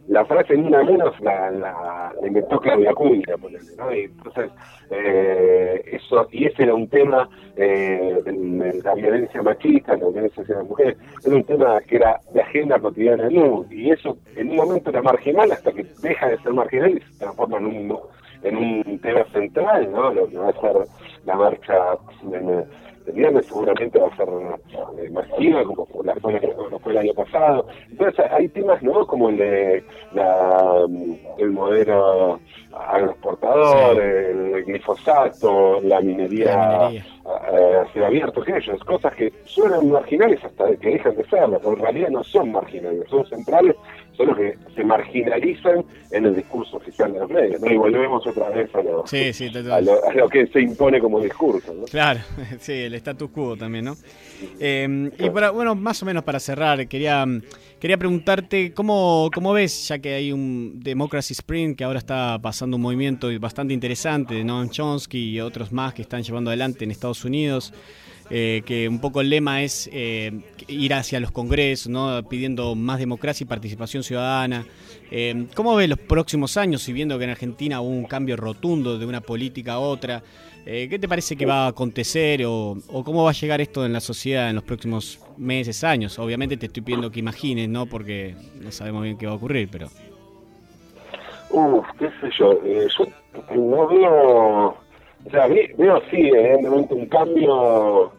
la frase ni una menos la, la, inventó Claudia Cunha, ¿no? Y entonces, eh, eso, y ese era un tema, eh, de, la violencia machista, la violencia hacia las mujeres, era un tema que era de agenda cotidiana en y eso en un momento era marginal hasta que deja de ser marginal y se transforma en un en un tema central, ¿no? Lo que va a ser la marcha del, viernes seguramente va a ser eh, masiva, como la, fue, como fue el año pasado. Entonces hay temas, ¿no? Como el de la, el modelo agroexportador, el glifosato, la minería, La minería. eh, cielo abierto, que ellos, cosas que suenan marginales hasta que dejan de serlo, pero en realidad no son marginales, son centrales, solo que se marginalizan en el discurso oficial de los medios, ¿no? Y volvemos otra vez a lo, Sí, sí, a lo, a lo que se impone como discurso, ¿no? Claro, sí, el status quo también, ¿no? Eh, y para, bueno, más o menos para cerrar, quería, quería preguntarte cómo, cómo ves, ya que hay un Democracy Sprint que ahora está pasando un movimiento bastante interesante de Noam Chomsky y otros más que están llevando adelante en Estados Unidos, eh, que un poco el lema es eh, ir hacia los congresos, ¿no? pidiendo más democracia y participación ciudadana. Eh, ¿Cómo ves los próximos años, y viendo que en Argentina hubo un cambio rotundo de una política a otra? Eh, ¿Qué te parece que va a acontecer o, cómo va a llegar esto en la sociedad en los próximos meses, años? Obviamente te estoy pidiendo que imagines, ¿no? Porque no sabemos bien qué va a ocurrir, pero... Uf, qué sé yo, eh, yo no veo, o sea, ve- veo sí, evidentemente un cambio,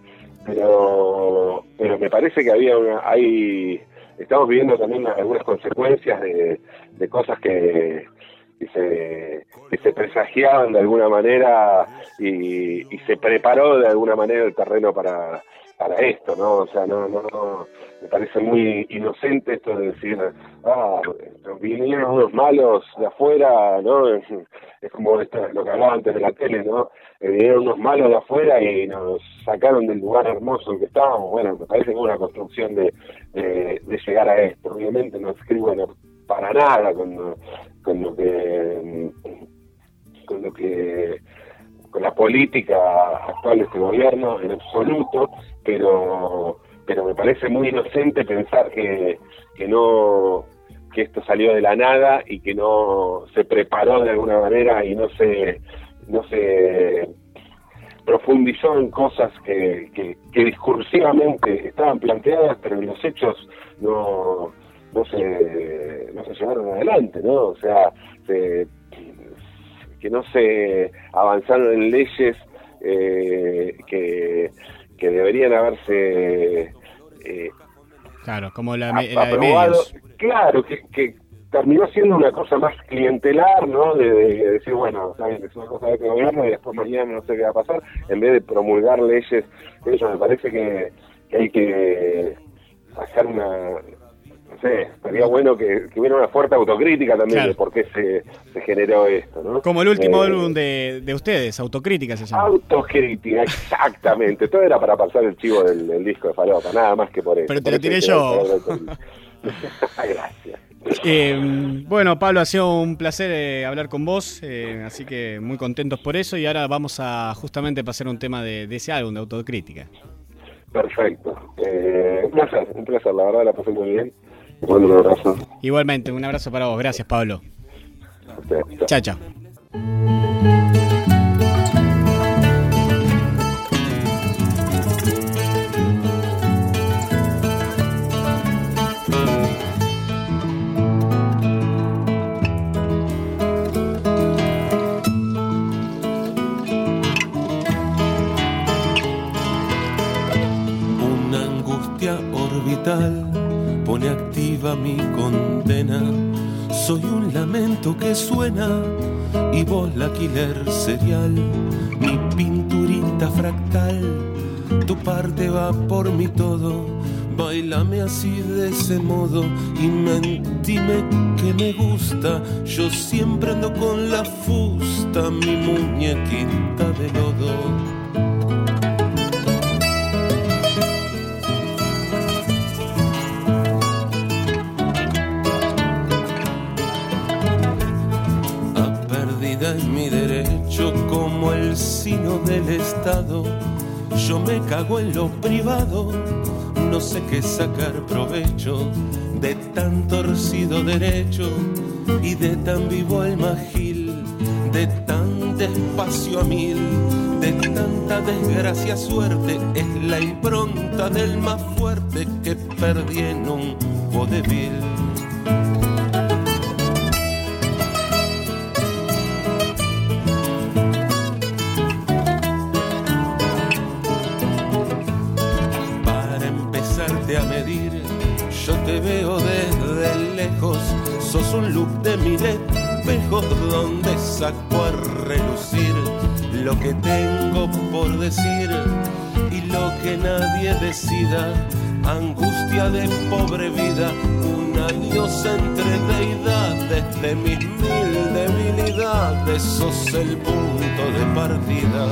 pero pero me parece que había una, hay, estamos viviendo también algunas consecuencias de, de cosas que, que se, que se presagiaban de alguna manera y, y se preparó de alguna manera el terreno para, para esto, ¿no? O sea, no, no, no, me parece muy inocente esto de decir, ah, vinieron unos malos de afuera, ¿no? Es, como esto, lo que hablaba antes de la tele, ¿no? Eh, vinieron unos malos de afuera y nos sacaron del lugar hermoso en que estábamos. Bueno, me parece que una construcción de, de, de llegar a esto. Obviamente no escribo para nada con, con lo que con lo que con la política actual de este gobierno en absoluto, pero pero me parece muy inocente pensar que, que no que esto salió de la nada y que no se preparó de alguna manera y no se no se profundizó en cosas que, que, discursivamente estaban planteadas pero en los hechos no no se no se llevaron adelante no o sea se, que no se avanzaron en leyes eh, que, que deberían haberse eh, Claro, como la, la de medios. Claro, que, que terminó siendo una cosa más clientelar, ¿no? De, de decir, bueno, bien, es una cosa de este gobierno y después mañana no sé qué va a pasar, en vez de promulgar leyes. Eso me parece que, que hay que hacer una. No sé, estaría bueno que, que hubiera una fuerte autocrítica también Claro. de por qué se, se generó esto, ¿no? Como el último Eh, álbum de, de ustedes, Autocrítica se llama. Autocrítica, exactamente. Todo era para pasar el chivo del, del disco de Falopa, nada más que por eso. Pero te lo tiré yo. Gracias. Eh, bueno, Pablo, ha sido un placer eh, hablar con vos, eh, así que muy contentos por eso y ahora vamos a justamente pasar un tema de, de ese álbum de autocrítica. Perfecto. Eh, un placer, un placer, la verdad la pasé muy bien. Mando un abrazo. Igualmente, un abrazo para vos. Gracias, Pablo. Chao, chao. Mi condena. Soy un lamento que suena y vos la serial. Mi pinturita fractal, tu parte va por mi todo. Bailame así de ese modo y mentime que me gusta. Yo siempre ando con la fusta, mi muñequita de lodo. Como el sino del Estado. Yo me cago en lo privado, no sé qué sacar provecho de tan torcido derecho y de tan vivo almagil, de tan despacio a mil, de tanta desgracia suerte. Es la impronta del más fuerte que perdí en un vodevil. Saco a relucir lo que tengo por decir y lo que nadie decida. Angustia de pobre vida, un adiós entre deidades de mis mil debilidades, sos el punto de partida.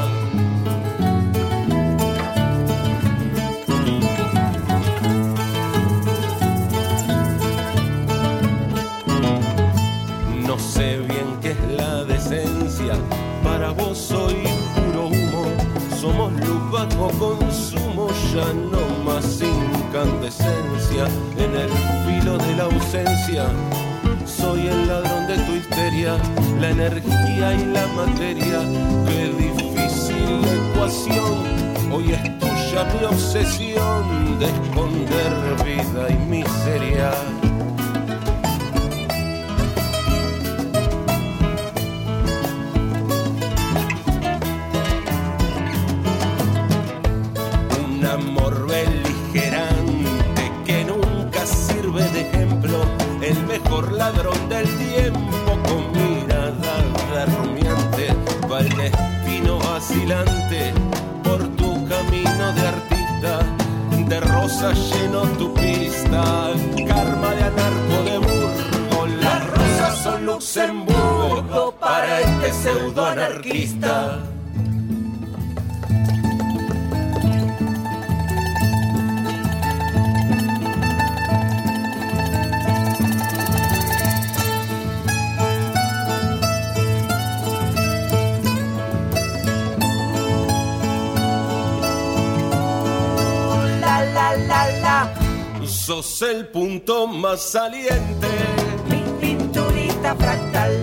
Bajo consumo, ya no más incandescencia, en el filo de la ausencia. Soy el ladrón de tu histeria, la energía y la materia, qué difícil ecuación. Hoy es tuya mi obsesión de esconder vida y miseria. Anarquista. Sos el punto más saliente. Mi pinturita fractal,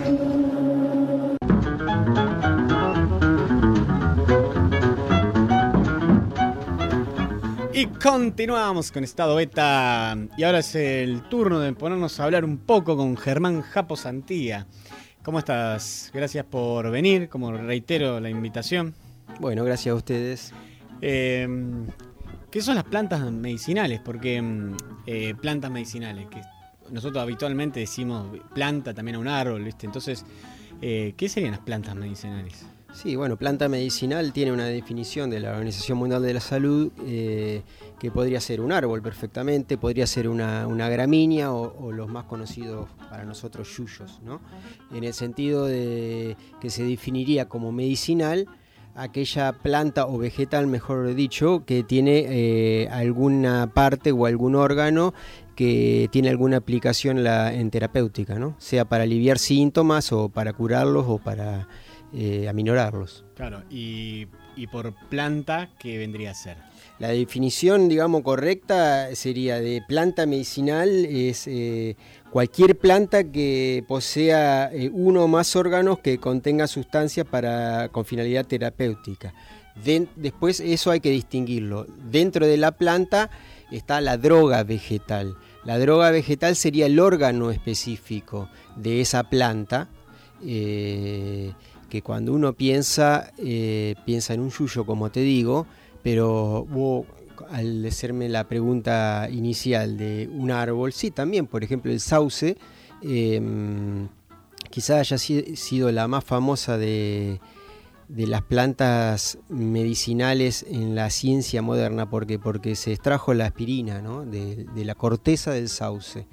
Continuamos con Estado Beta. Y ahora es el turno de ponernos a hablar un poco con Germán Japo Santía. ¿Cómo estás? Gracias por venir, como reitero la invitación. Bueno, gracias a ustedes. Eh, ¿Qué son las plantas medicinales? Porque mm, eh, plantas medicinales, que nosotros habitualmente decimos planta también a un árbol, ¿viste? Entonces, eh, ¿qué serían las plantas medicinales? Sí, bueno, planta medicinal tiene una definición de la Organización Mundial de la Salud eh, que podría ser un árbol perfectamente, podría ser una, gramínea o, los más conocidos para nosotros yuyos, ¿no? En el sentido de que se definiría como medicinal aquella planta o vegetal, mejor dicho, que tiene eh, alguna parte o algún órgano que tiene alguna aplicación en, terapéutica, ¿no? Sea para aliviar síntomas o para curarlos o para eh, aminorarlos. Claro, y por planta, ¿qué vendría a ser? La definición, digamos, correcta sería de planta medicinal es eh, cualquier planta que posea eh, uno o más órganos que contenga sustancias para, con finalidad terapéutica. Después eso hay que distinguirlo. Dentro de la planta está la droga vegetal. La droga vegetal sería el órgano específico de esa planta. eh, que cuando uno piensa, piensa en un yuyo, como te digo, pero al hacerme la pregunta inicial de un árbol, sí, también, por ejemplo, el sauce, eh, quizás haya si- sido la más famosa de, de las plantas medicinales en la ciencia moderna, porque porque se extrajo la aspirina, de, de la corteza del sauce.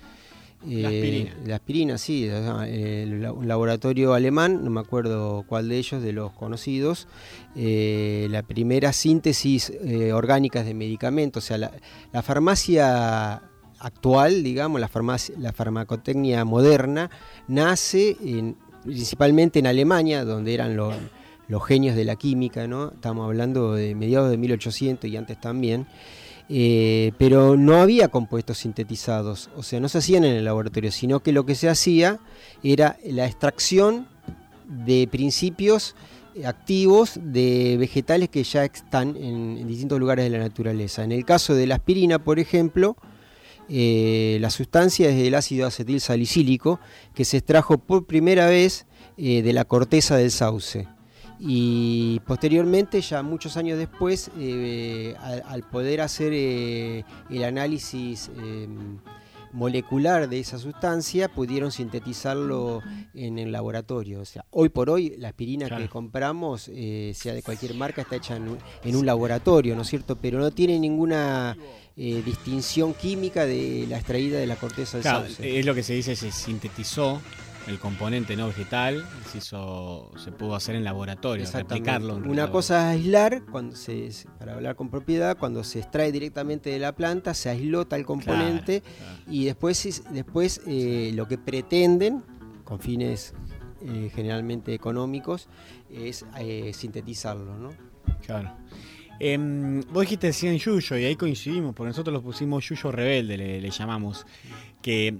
La aspirina. La aspirina, sí. el un laboratorio alemán, no me acuerdo cuál de ellos, de los conocidos, eh, la primera síntesis eh, orgánica de medicamentos. O sea, la, la farmacia actual, digamos, la, farmacia, la farmacotecnia moderna, nace en- principalmente en Alemania, donde eran los, los genios de la química, ¿no? Estamos hablando de mediados de 1800 y antes también. Eh, pero no había compuestos sintetizados, o sea, no se hacían en el laboratorio, sino que lo que se hacía era la extracción de principios activos de vegetales que ya están en, en distintos lugares de la naturaleza. En el caso de la aspirina, por ejemplo, eh, la sustancia es el ácido acetil salicílico que se extrajo por primera vez eh, de la corteza del sauce. Y posteriormente, ya muchos años después, eh, al, al poder hacer eh, el análisis eh, molecular de esa sustancia, pudieron sintetizarlo en el laboratorio. O sea, hoy por hoy la aspirina Claro. que compramos, eh, sea de cualquier marca, está hecha en un, en un laboratorio, ¿no es cierto? Pero no tiene ninguna eh, distinción química de la extraída de la corteza del Claro, sauce. es lo que se dice, se sintetizó el componente no vegetal, se hizo, se pudo hacer en laboratorio, replicarlo. en Una cosa es aislar, cuando se, para hablar con propiedad, cuando se extrae directamente de la planta, se aisló tal componente y después, es- después eh, lo que pretenden, con fines eh, generalmente económicos, es eh, sintetizarlo. ¿no? Claro. Em, vos dijiste decían Yuyo y ahí coincidimos, porque nosotros los pusimos Yuyo rebelde, le, le llamamos. Que,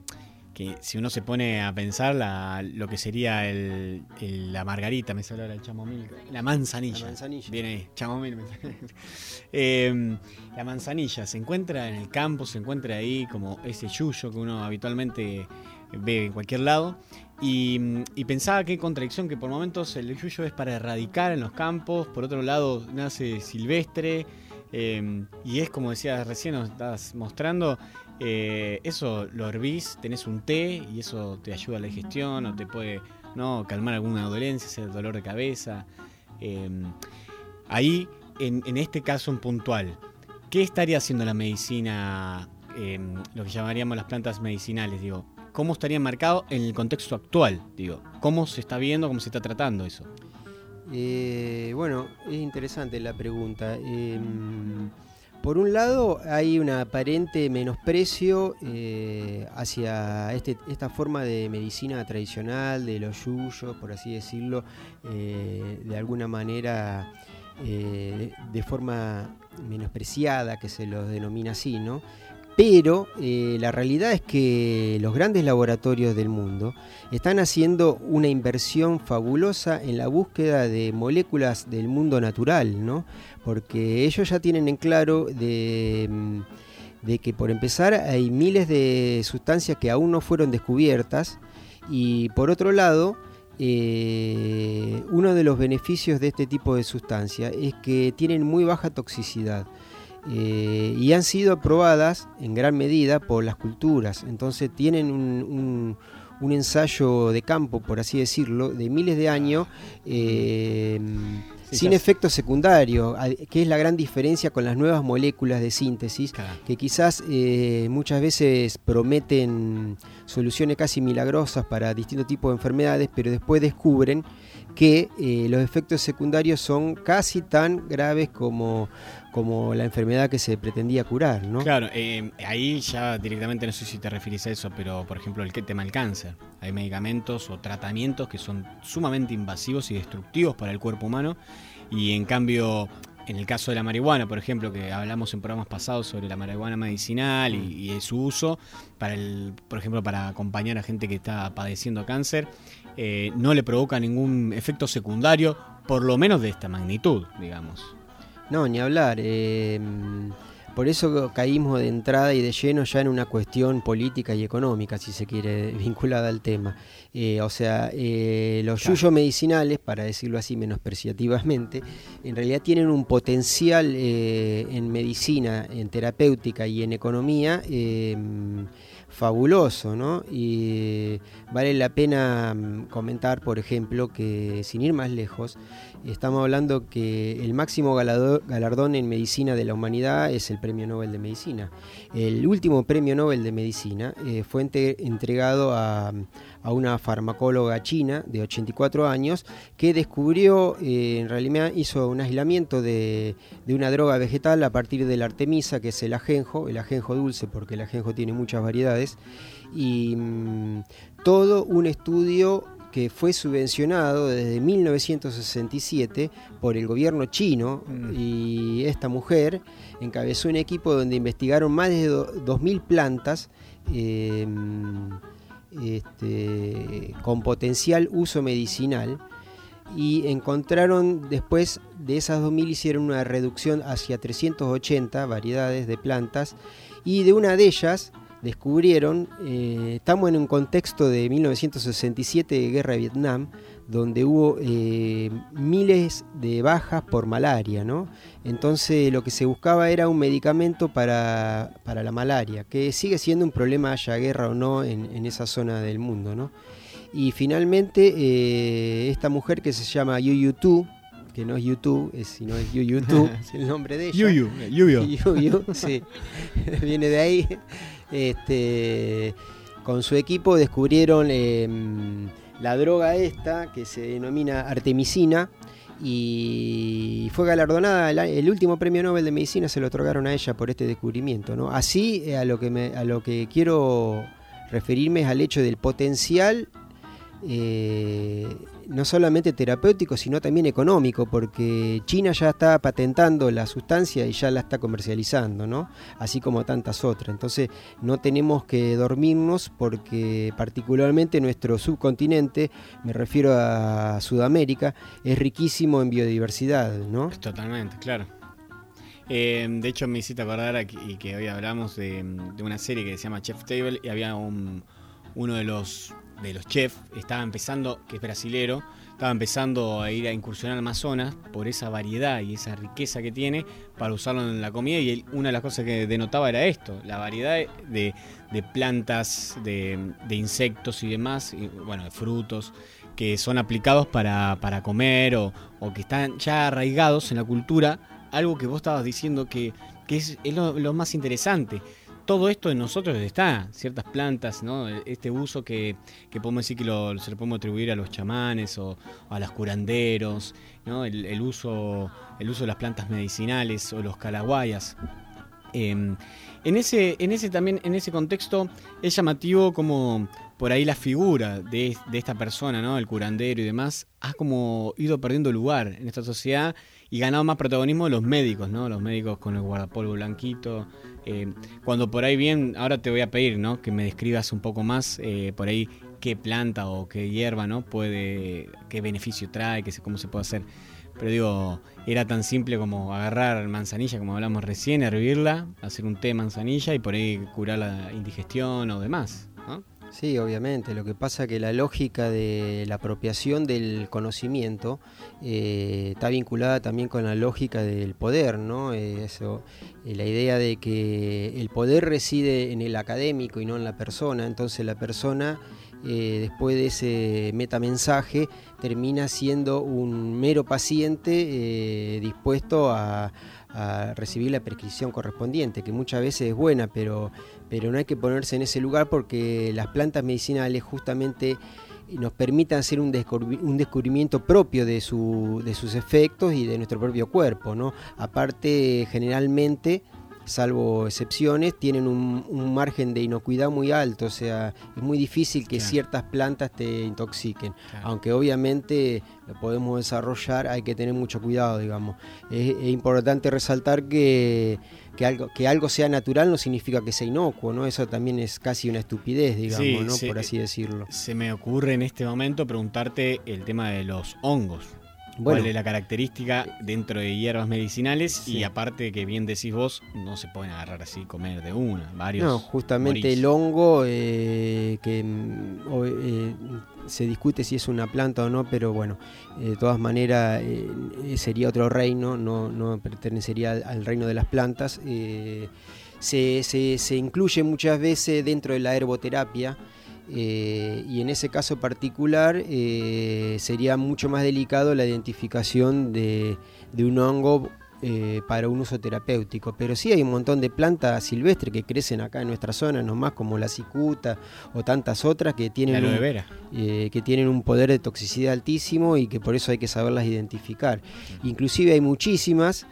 que si uno se pone a pensar la- lo que sería el, el- la margarita, me sale ahora el chamomil, la manzanilla. La manzanilla. Viene ahí, chamomil. me sale. Em, la manzanilla se encuentra en el campo, se encuentra ahí como ese yuyo que uno habitualmente ve en cualquier lado. Y, y pensaba qué contradicción que por momentos el yuyo es para erradicar en los campos, por otro lado nace silvestre, eh, y es como decías recién, nos estabas mostrando, eh, eso lo hervís, tenés un té y eso te ayuda a la digestión o te puede ¿no? calmar alguna dolencia, el dolor de cabeza. Eh, ahí, en, este caso en puntual, ¿qué estaría haciendo la medicina, eh, lo que llamaríamos las plantas medicinales? Digo, ¿cómo estaría marcado en el contexto actual? Digo, ¿cómo se está viendo, cómo se está tratando eso? Eh, bueno, es interesante la pregunta. Por un lado, hay un aparente menosprecio eh, hacia este- esta forma de medicina tradicional, de los yuyos, por así decirlo, eh, de alguna manera eh, de, de forma menospreciada, que se los denomina así, ¿no? Pero eh, la realidad es que los grandes laboratorios del mundo están haciendo una inversión fabulosa en la búsqueda de moléculas del mundo natural, ¿no? Porque ellos ya tienen en claro de, mm, que por empezar hay miles de sustancias que aún no fueron descubiertas y por otro lado, eh, uno de los beneficios de este tipo de sustancias es que tienen muy baja toxicidad. Eh, y han sido aprobadas en gran medida por las culturas. Entonces tienen un, un- un ensayo de campo, por así decirlo, de miles de años, eh, Sí, sin ya- efecto secundario, a- que es la gran diferencia con las nuevas moléculas de síntesis, que quizás eh, muchas veces prometen soluciones casi milagrosas para distintos tipos de enfermedades, pero después descubren que eh, los efectos secundarios son casi tan graves como, como la enfermedad que se pretendía curar, ¿no? Claro, eh, ahí ya directamente no sé si te referís a eso, pero por ejemplo el tema del cáncer. Hay medicamentos o tratamientos que son sumamente invasivos y destructivos para el cuerpo humano y en cambio en el caso de la marihuana, por ejemplo, que hablamos en programas pasados sobre la marihuana medicinal y, su uso, para el, por ejemplo, para acompañar a gente que está padeciendo cáncer, eh, no le provoca ningún efecto secundario, por lo menos de esta magnitud, digamos. No, ni hablar. eh, por eso caímos de entrada y de lleno ya en una cuestión política y económica, si se quiere, vinculada al tema. Eh, o sea, eh, los yuyos medicinales, para decirlo así menospreciativamente, en realidad tienen un potencial eh, en medicina, en terapéutica y en economía fabuloso, ¿no? Y vale la pena mm, comentar, por ejemplo, que sin ir más lejos, estamos hablando que el máximo galardón en medicina de la humanidad es el Premio Nobel de Medicina. El último Premio Nobel de Medicina eh, fue entregado a, una farmacóloga china de 84 años que descubrió, eh, en realidad hizo un aislamiento de, de, una droga vegetal a partir de la artemisa, que es el ajenjo, el ajenjo dulce, porque el ajenjo tiene muchas variedades, y mm, todo un estudio que fue subvencionado desde 1967 por el gobierno chino mm. y esta mujer encabezó un equipo donde investigaron más de 2.000 plantas em, este, con potencial uso medicinal y encontraron después de esas 2.000 hicieron una reducción hacia 380 variedades de plantas y de una de ellas descubrieron, eh, estamos en un contexto de 1967 de guerra de Vietnam, donde hubo eh, miles de bajas por malaria, ¿no? Entonces lo que se buscaba era un medicamento para, la malaria, que sigue siendo un problema haya guerra o no en, esa zona del mundo, ¿no? Y finalmente eh, esta mujer que se llama Yu Tu, que no es YouTube, es, sino es Yu Tu, es el nombre de ella. Yuyu, Yuyu. Yuyu, sí, viene de ahí este, con su equipo descubrieron em, la droga esta que se denomina artemisina y fue galardonada el, último premio Nobel de medicina se lo otorgaron a ella por este descubrimiento ¿no? así eh, a lo que a lo que quiero referirme es al hecho del potencial eh, no solamente terapéutico, sino también económico, porque China ya está patentando la sustancia y ya la está comercializando, ¿no? Así como tantas otras. Entonces no tenemos que dormirnos porque particularmente nuestro subcontinente, me refiero a Sudamérica, es riquísimo en biodiversidad, ¿no? Totalmente, claro. Eh, de hecho me hiciste acordar y que hoy hablamos de, una serie que se llama Chef Table y había un, uno de los de los chefs estaba empezando, que es brasilero, estaba empezando a ir a incursionar al Amazonas por esa variedad y esa riqueza que tiene para usarlo en la comida. Y una de las cosas que denotaba era esto, la variedad de, plantas, de, insectos y demás, bueno, de frutos que son aplicados para, comer o, que están ya arraigados en la cultura, algo que vos estabas diciendo que, es, lo más interesante todo esto en nosotros está, ciertas plantas, ¿no? Este uso que, podemos decir que se lo podemos atribuir a los chamanes o, a los curanderos, ¿no? El, uso, el uso de las plantas medicinales o los calaguayas. Em, en, ese, en ese también, en ese contexto, es llamativo como por ahí la figura de, esta persona, ¿no? El curandero y demás, ha como ido perdiendo lugar en esta sociedad y ganado más protagonismo los médicos, ¿no? Los médicos con el guardapolvo blanquito, eh, cuando por ahí bien, ahora te voy a pedir, ¿no? Que me describas un poco más eh, por ahí qué planta o qué hierba, ¿no? Puede, qué beneficio trae, qué, cómo se puede hacer. Pero digo, era tan simple como agarrar manzanilla, como hablamos recién, hervirla, hacer un té de manzanilla y por ahí curar la indigestión o demás. Sí, obviamente. Lo que pasa es que la lógica de la apropiación del conocimiento eh, está vinculada también con la lógica del poder, ¿no? Eh, eso, eh, la idea de que el poder reside en el académico y no en la persona. Entonces la persona, después de ese metamensaje, termina siendo un mero paciente dispuesto a a recibir la prescripción correspondiente, que muchas veces es buena, pero, pero no hay que ponerse en ese lugar porque las plantas medicinales justamente nos permiten hacer un, descubrimiento propio de, su, de sus efectos y de nuestro propio cuerpo. ¿no? Aparte, generalmente salvo excepciones, tienen un, margen de inocuidad muy alto, o sea, es muy difícil que ciertas plantas te intoxiquen, aunque obviamente lo podemos desarrollar, hay que tener mucho cuidado, digamos. Es, importante resaltar que, algo, que algo sea natural no significa que sea inocuo, ¿no? Eso también es casi una estupidez, digamos, ¿no? Por así decirlo. Se me ocurre en este momento preguntarte el tema de los hongos. Cuál es la característica dentro de hierbas medicinales y aparte que bien decís vos, no se pueden agarrar así comer de una, varios. No, justamente el hongo eh, que mm, o, eh, se discute si es una planta o no, pero bueno, de todas maneras eh, sería otro reino, no, no pertenecería al, al reino de las plantas. Eh, se, se, se incluye muchas veces dentro de la herboterapia. Eh, y en ese caso particular eh, sería mucho más delicado la identificación de, de un hongo eh, para un uso terapéutico. Pero sí hay un montón de plantas silvestres que crecen acá en nuestra zona, nomás como la cicuta o tantas otras que tienen, un, que tienen un poder de toxicidad altísimo y que por eso hay que saberlas identificar. Inclusive hay muchísimas.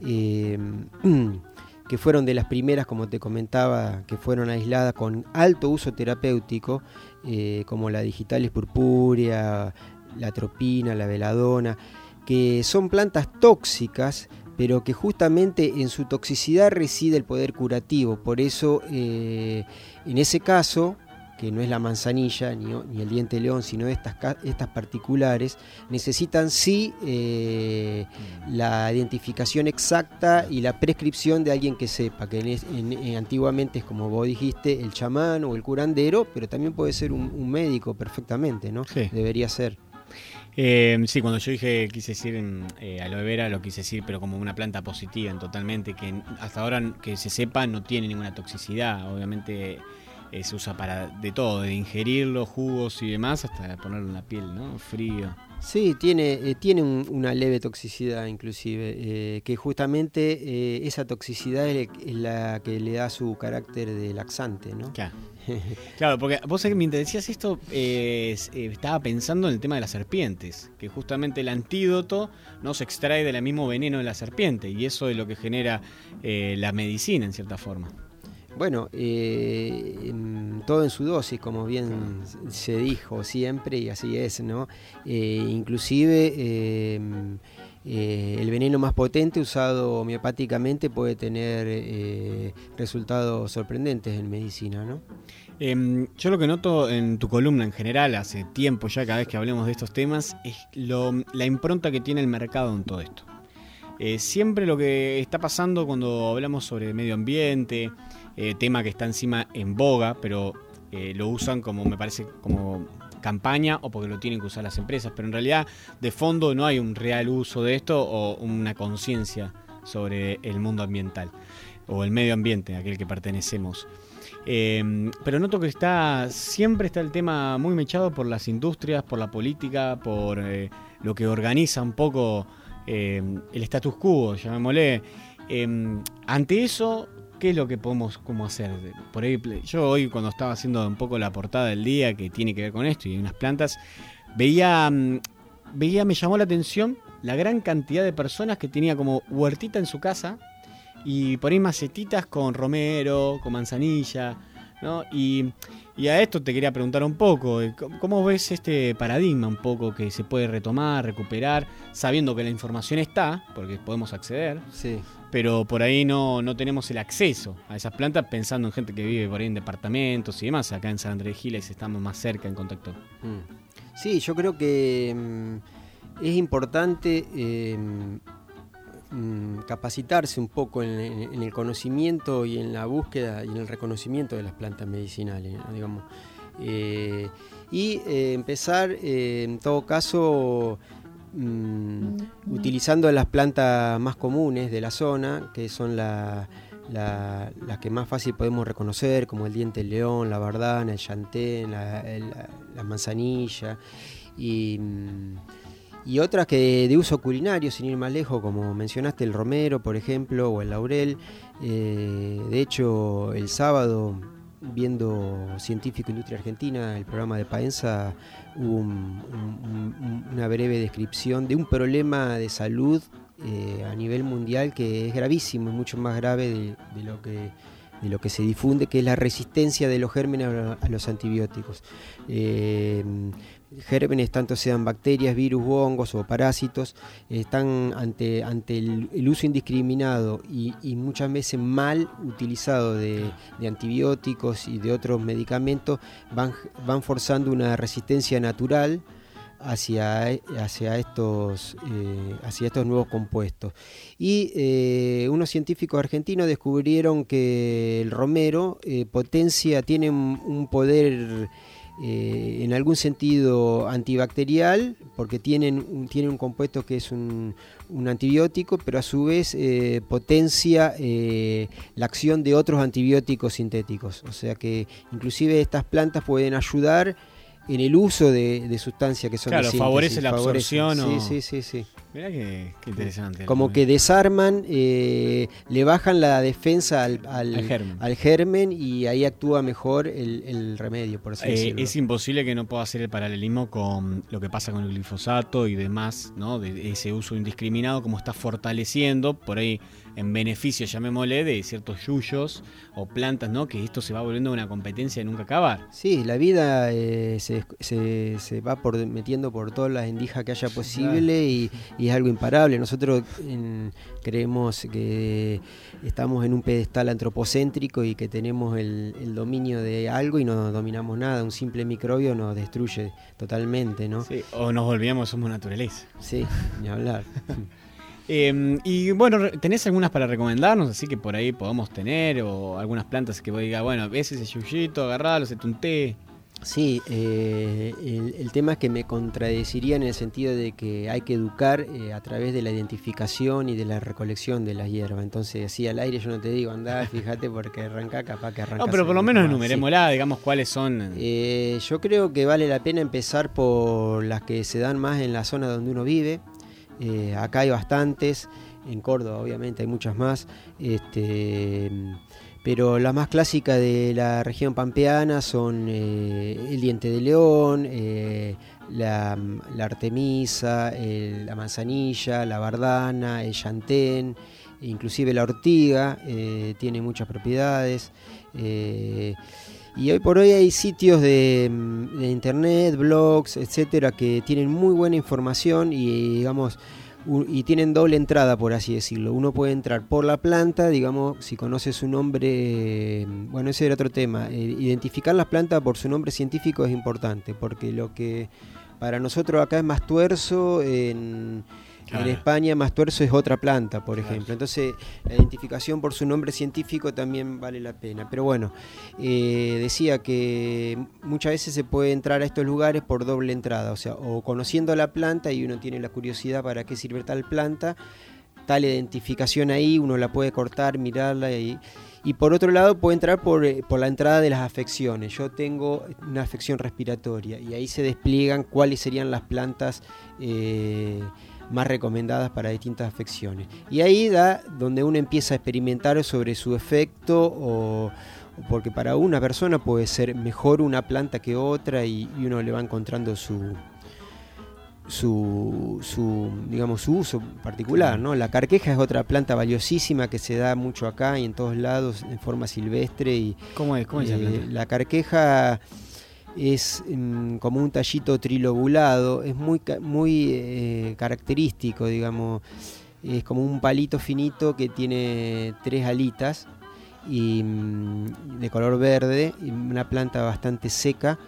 que fueron de las primeras, como te comentaba, que fueron aisladas con alto uso terapéutico, eh, como la digitalis purpúrea, la tropina, la veladona, que son plantas tóxicas, pero que justamente en su toxicidad reside el poder curativo. Por eso, eh, en ese caso, que no es la manzanilla ni, ni el diente león, sino estas, estas particulares, necesitan sí eh, la identificación exacta y la prescripción de alguien que sepa, que en en- en- antiguamente es como vos dijiste, el chamán o el curandero, pero también puede ser un, un médico perfectamente, ¿no? Debería ser. Eh, sí, cuando yo dije, quise decir eh, aloe vera, lo quise decir, pero como una planta positiva en totalmente, que hasta ahora que se sepa no tiene ninguna toxicidad. Obviamente eh, se usa para de todo, de ingerirlo, jugos y demás, hasta ponerlo en la piel, ¿no? Frío. Sí, tiene, eh, tiene un- una leve toxicidad inclusive, eh, que justamente eh, esa toxicidad es, la que le da su carácter de laxante, ¿no? Claro. Claro, porque vos mientras decías esto, eh, eh, estaba pensando en el tema de las serpientes, que justamente el antídoto no se extrae del mismo veneno de la serpiente, y eso es lo que genera eh, la medicina en cierta forma. Bueno, eh, todo en su dosis, como bien se dijo siempre, y así es, ¿no? Eh, inclusive eh, eh, el veneno más potente usado homeopáticamente puede tener resultados sorprendentes en medicina, ¿no? Em, yo lo que noto en tu columna en general, hace tiempo ya cada vez que hablemos de estos temas, es lo- la impronta que tiene el mercado en todo esto. Siempre lo que está pasando cuando hablamos sobre medio ambiente, eh, tema que está encima en boga, pero eh, lo usan como, me parece, como campaña o porque lo tienen que usar las empresas, pero en realidad de fondo no hay un real uso de esto o una conciencia sobre el mundo ambiental o el medio ambiente, aquel que pertenecemos. Eh, pero noto que está siempre está el tema muy mechado por las industrias, por la política, por eh, lo que organiza un poco eh, el status quo, llamémosle. Eh, ante eso, ¿qué es lo que podemos cómo hacer? Por ahí, yo hoy cuando estaba haciendo un poco la portada del día que tiene que ver con esto y unas plantas, veía, mm, veía, me llamó la atención la gran cantidad de personas que tenía como huertita en su casa y por ahí macetitas con romero, con manzanilla, ¿no? Y, y a esto te quería preguntar un poco, eh, ¿cómo- ¿cómo ves este paradigma un poco que se puede retomar, recuperar, sabiendo que la información está, porque podemos acceder, Sí. Pero por ahí no, no tenemos el acceso a esas plantas pensando en gente que vive por ahí en departamentos y demás, acá en San Andrés Giles estamos más cerca en contacto. Mm. Sí, yo creo que mm, es importante eh, mm, capacitarse un poco en, el conocimiento y en la búsqueda y en el reconocimiento de las plantas medicinales, digamos. Eh, y eh, empezar, eh, en todo caso, utilizando las plantas más comunes de la zona, que son la- la- las que más fácil podemos reconocer, como el diente del león, la bardana, el chantén, la, manzanilla, y, mm, y otras que de uso culinario, sin ir más lejos, como mencionaste, el romero, por ejemplo, o el laurel. Eh, de hecho, el sábado, viendo Científico Industria Argentina, el programa de Paenza, hubo un- un- un- una breve descripción de un problema de salud eh, a nivel mundial que es gravísimo, es mucho más grave de, lo que de lo que se difunde, que es la resistencia de los gérmenes a, a los antibióticos. Eh, gérmenes, tanto sean bacterias, virus, hongos o parásitos, están ante, ante el, uso indiscriminado y, muchas veces mal utilizado de, antibióticos y de otros medicamentos, van, van forzando una resistencia natural hacia, hacia, estos, eh, hacia estos nuevos compuestos. Y eh, unos científicos argentinos descubrieron que el romero eh, potencia, tiene un poder eh, en algún sentido antibacterial, porque tienen, un- tiene un compuesto que es un, un antibiótico, pero a su vez eh, potencia eh, la acción de otros antibióticos sintéticos. O sea que inclusive estas plantas pueden ayudar en el uso de, de sustancias que son Claro, favorece la absorción. o- Sí, sí, sí, sí. Mirá que, qué interesante. Como que desarman, eh, le bajan la defensa al, al- Al germen. al germen y ahí actúa mejor el, el remedio, por así Eh, decirlo. es imposible que no pueda hacer el paralelismo con lo que pasa con el glifosato y demás, ¿no? De ese uso indiscriminado, como está fortaleciendo por ahí en beneficio, llamémosle, de ciertos yuyos o plantas, ¿no? Que esto se va volviendo una competencia de nunca acabar. Sí, la vida eh, se, se- se va por, metiendo por todas las endijas que haya posible y, y es algo imparable. Nosotros en- creemos que estamos en un pedestal antropocéntrico y que tenemos el, el dominio de algo y no dominamos nada. Un simple microbio nos destruye totalmente, ¿no? Sí, o nos olvidamos, somos naturaleza. Sí, ni hablar. Eh, y bueno, ¿tenés algunas para recomendarnos? Así que por ahí podamos tener, o algunas plantas que vos digas, bueno, ves ese yuyito, agarralo, hacete un té. Sí, eh, el, el tema es que me contradeciría en el sentido de que hay que educar eh, a través de la identificación y de la recolección de las hierbas. Entonces, así al aire yo no te digo, andá, fíjate porque arranca, capaz que arranca. No, pero por lo menos enumerémosla, digamos cuáles son. Eh, yo creo que vale la pena empezar por las que se dan más en la zona donde uno vive. Eh, acá hay bastantes, en Córdoba obviamente hay muchas más. Este, pero las más clásicas de la región pampeana son eh, el diente de león, eh, la, la artemisa, la manzanilla, la bardana, el llantén, inclusive la ortiga, tiene muchas propiedades. Y hoy por hoy hay sitios de, mm, de internet, blogs, etcétera, que tienen muy buena información y digamos y tienen doble entrada, por así decirlo. Uno puede entrar por la planta, digamos, si conoce su nombre, eh, bueno, ese era otro tema. Eh, identificar las plantas por su nombre científico es importante, porque lo que para nosotros acá es más tuerzo, en, Claro. en España más tuerzo es otra planta, por ejemplo. Entonces, la identificación por su nombre científico también vale la pena. Pero bueno, eh, decía que muchas veces se puede entrar a estos lugares por doble entrada, o sea, o conociendo la planta y uno tiene la curiosidad para qué sirve tal planta, tal identificación ahí, uno la puede cortar, mirarla y, y por otro lado puede entrar por, eh, por la entrada de las afecciones. Yo tengo una afección respiratoria y ahí se despliegan cuáles serían las plantas eh, más recomendadas para distintas afecciones. Y ahí da donde uno empieza a experimentar sobre su efecto o porque para una persona puede ser mejor una planta que otra y, y uno le va encontrando su su, su digamos su uso particular ¿no? la carqueja es otra planta valiosísima que se da mucho acá y en todos lados en forma silvestre y ¿Cómo es? ¿Cómo es eh, la carqueja es mm, como un tallito trilobulado, es muy, muy eh, característico, digamos. Es como un palito finito que tiene tres alitas y mm, de color verde, y una planta bastante seca,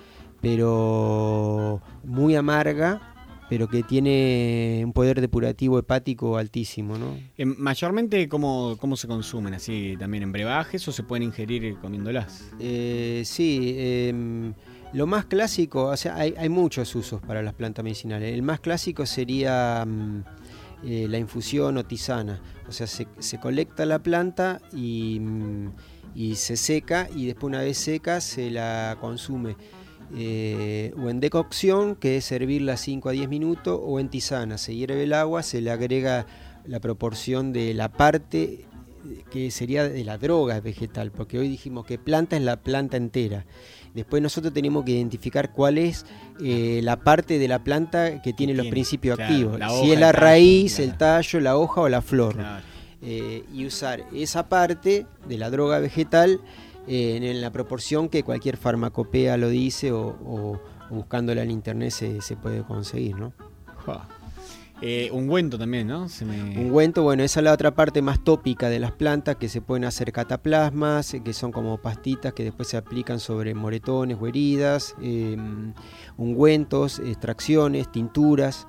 pero muy amarga, pero que tiene un poder depurativo hepático altísimo, ¿no? Eh, mayormente, ¿cómo, ¿cómo se consumen? ¿Así también en brebajes o se pueden ingerir comiéndolas? Eh, sí, em, lo más clásico, o sea, hay, muchos usos para las plantas medicinales. El más clásico sería mm, eh, la infusión o tisana. O sea, se, se colecta la planta y, mm, se seca y después una vez seca se la consume. eh, o en decocción, que es servirla 5 a 10 minutos, o en tisana. Se hierve el agua, se le agrega la proporción de la parte que sería de la droga vegetal, porque hoy dijimos que planta es la planta entera. Después nosotros tenemos que identificar cuál es eh, la parte de la planta que tiene los principios claro, activos. si es la raíz, el tallo, la hoja o la flor. Claro. Eh, y usar esa parte de la droga vegetal eh, en, la proporción que cualquier farmacopea lo dice o, o- o buscándola en internet se, se puede conseguir, ¿no? Ja. Eh, ungüento también, ¿no? Se me- Ungüento, bueno, esa es la otra parte más tópica de las plantas, que se pueden hacer cataplasmas, eh, que son como pastitas que después se aplican sobre moretones o heridas, eh, ungüentos, extracciones, tinturas.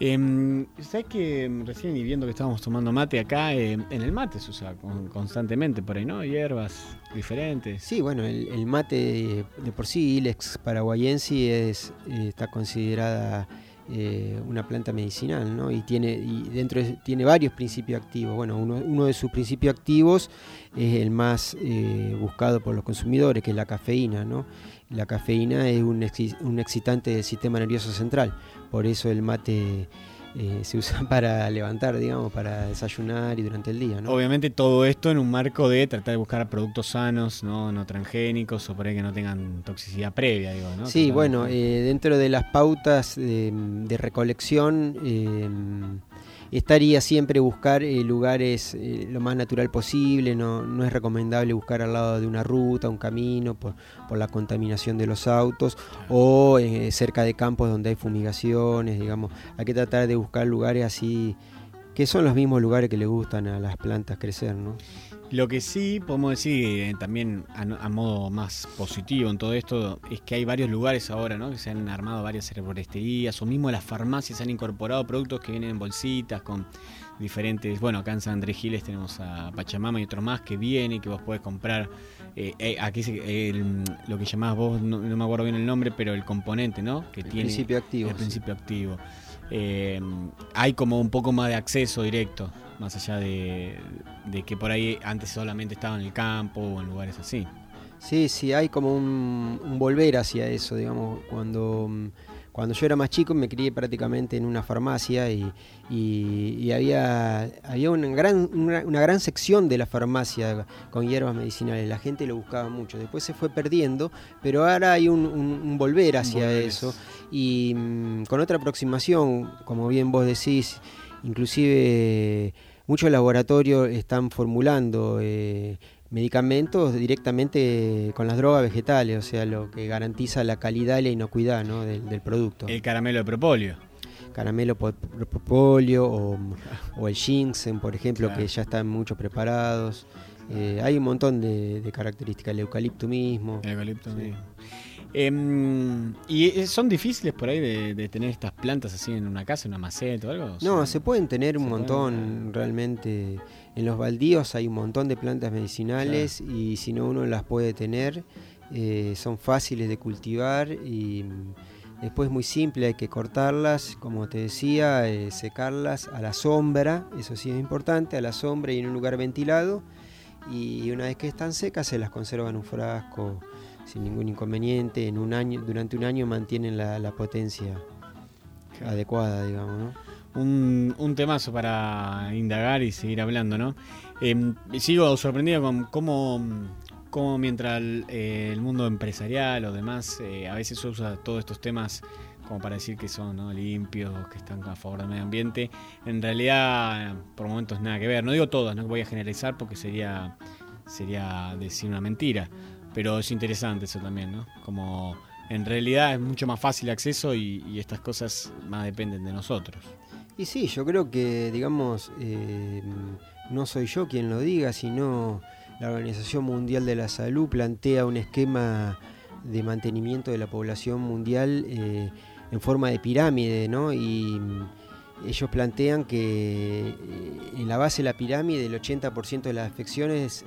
Em, ¿Sabes que em, recién y viendo que estábamos tomando mate acá, em, en el mate se usa con- constantemente por ahí, ¿no? Hierbas diferentes. Sí, bueno, el, el mate de por sí, Ilex paraguayense, es, eh, está considerada eh, una planta medicinal, ¿no? Y tiene dentro de- tiene varios principios activos. Bueno, uno, de sus principios activos es el más eh, buscado por los consumidores, que es la cafeína, ¿no? La cafeína es un, un excitante del sistema nervioso central, por eso el mate eh, se usa para levantar, digamos, para desayunar y durante el día, ¿no? Obviamente todo esto en un marco de tratar de buscar productos sanos, no, no transgénicos o por ahí que no tengan toxicidad previa, digo, ¿no? Sí, Tratar bueno, eh, dentro de las pautas de, de recolección eh, estaría siempre buscar eh, lugares eh, lo más natural posible, no, no es recomendable buscar al lado de una ruta, un camino, por, por la contaminación de los autos, o eh, cerca de campos donde hay fumigaciones, digamos, hay que tratar de buscar lugares así, que son los mismos lugares que le gustan a las plantas crecer, ¿no? Lo que sí podemos decir eh, también a, modo más positivo en todo esto es que hay varios lugares ahora, ¿no? Que se han armado varias herboristerías o mismo las farmacias han incorporado productos que vienen en bolsitas con diferentes. Bueno, acá en San Andrés Giles tenemos a Pachamama y otro más que viene y que vos podés comprar. eh, eh, aquí se- el- lo que llamás vos, no, no me acuerdo bien el nombre, pero el componente, ¿no? Que El tiene principio activo, El sí. principio activo. Eh, hay como un poco más de acceso directo, más allá de, que por ahí antes solamente estaba en el campo o en lugares así. Sí, sí, hay como un, un volver hacia eso, digamos, cuando, mm, cuando yo era más chico me crié prácticamente en una farmacia y, y- y había, había una, gran, una, una gran sección de la farmacia con hierbas medicinales, la gente lo buscaba mucho, después se fue perdiendo, pero ahora hay un, un- un volver hacia eso. Y mm, con otra aproximación, como bien vos decís, inclusive muchos laboratorios están formulando eh, medicamentos directamente con las drogas vegetales, o sea, lo que garantiza la calidad y la inocuidad ¿no? del, del producto. El caramelo de propóleo. Caramelo po- propóleo o, o el ginseng, por ejemplo, Claro. que ya están muchos preparados. Eh, hay un montón de, de características, el eucalipto mismo. El eucalipto mismo. Em, ¿Y eh, son difíciles por ahí de, de tener estas plantas así en una casa, en una maceta o algo? No, se pueden tener un pueden montón, realmente. En los baldíos hay un montón de plantas medicinales y si no uno las puede tener, eh, son fáciles de cultivar y mm, después es muy simple, hay que cortarlas, como te decía, eh, secarlas a la sombra, eso sí es importante, a la sombra y en un lugar ventilado y una vez que están secas se las conserva en un frasco sin ningún inconveniente, en un año, durante un año mantienen la, la potencia adecuada, digamos, ¿no? Un, un temazo para indagar y seguir hablando, ¿no? Em, sigo sorprendido con cómo, cómo mientras el, eh, mundo empresarial o demás eh, a veces usa todos estos temas como para decir que son limpios, que están a favor del medio ambiente, en realidad por momentos nada que ver. No digo todas, no voy a generalizar porque sería, sería decir una mentira, pero es interesante eso también, ¿no? Como en realidad es mucho más fácil acceso y estas cosas más dependen de nosotros. Y sí, yo creo que, digamos, eh, no soy yo quien lo diga, sino la Organización Mundial de la Salud plantea un esquema de mantenimiento de la población mundial eh, en forma de pirámide, ¿no? Y mm, ellos plantean que eh, en la base de la pirámide el 80% de las afecciones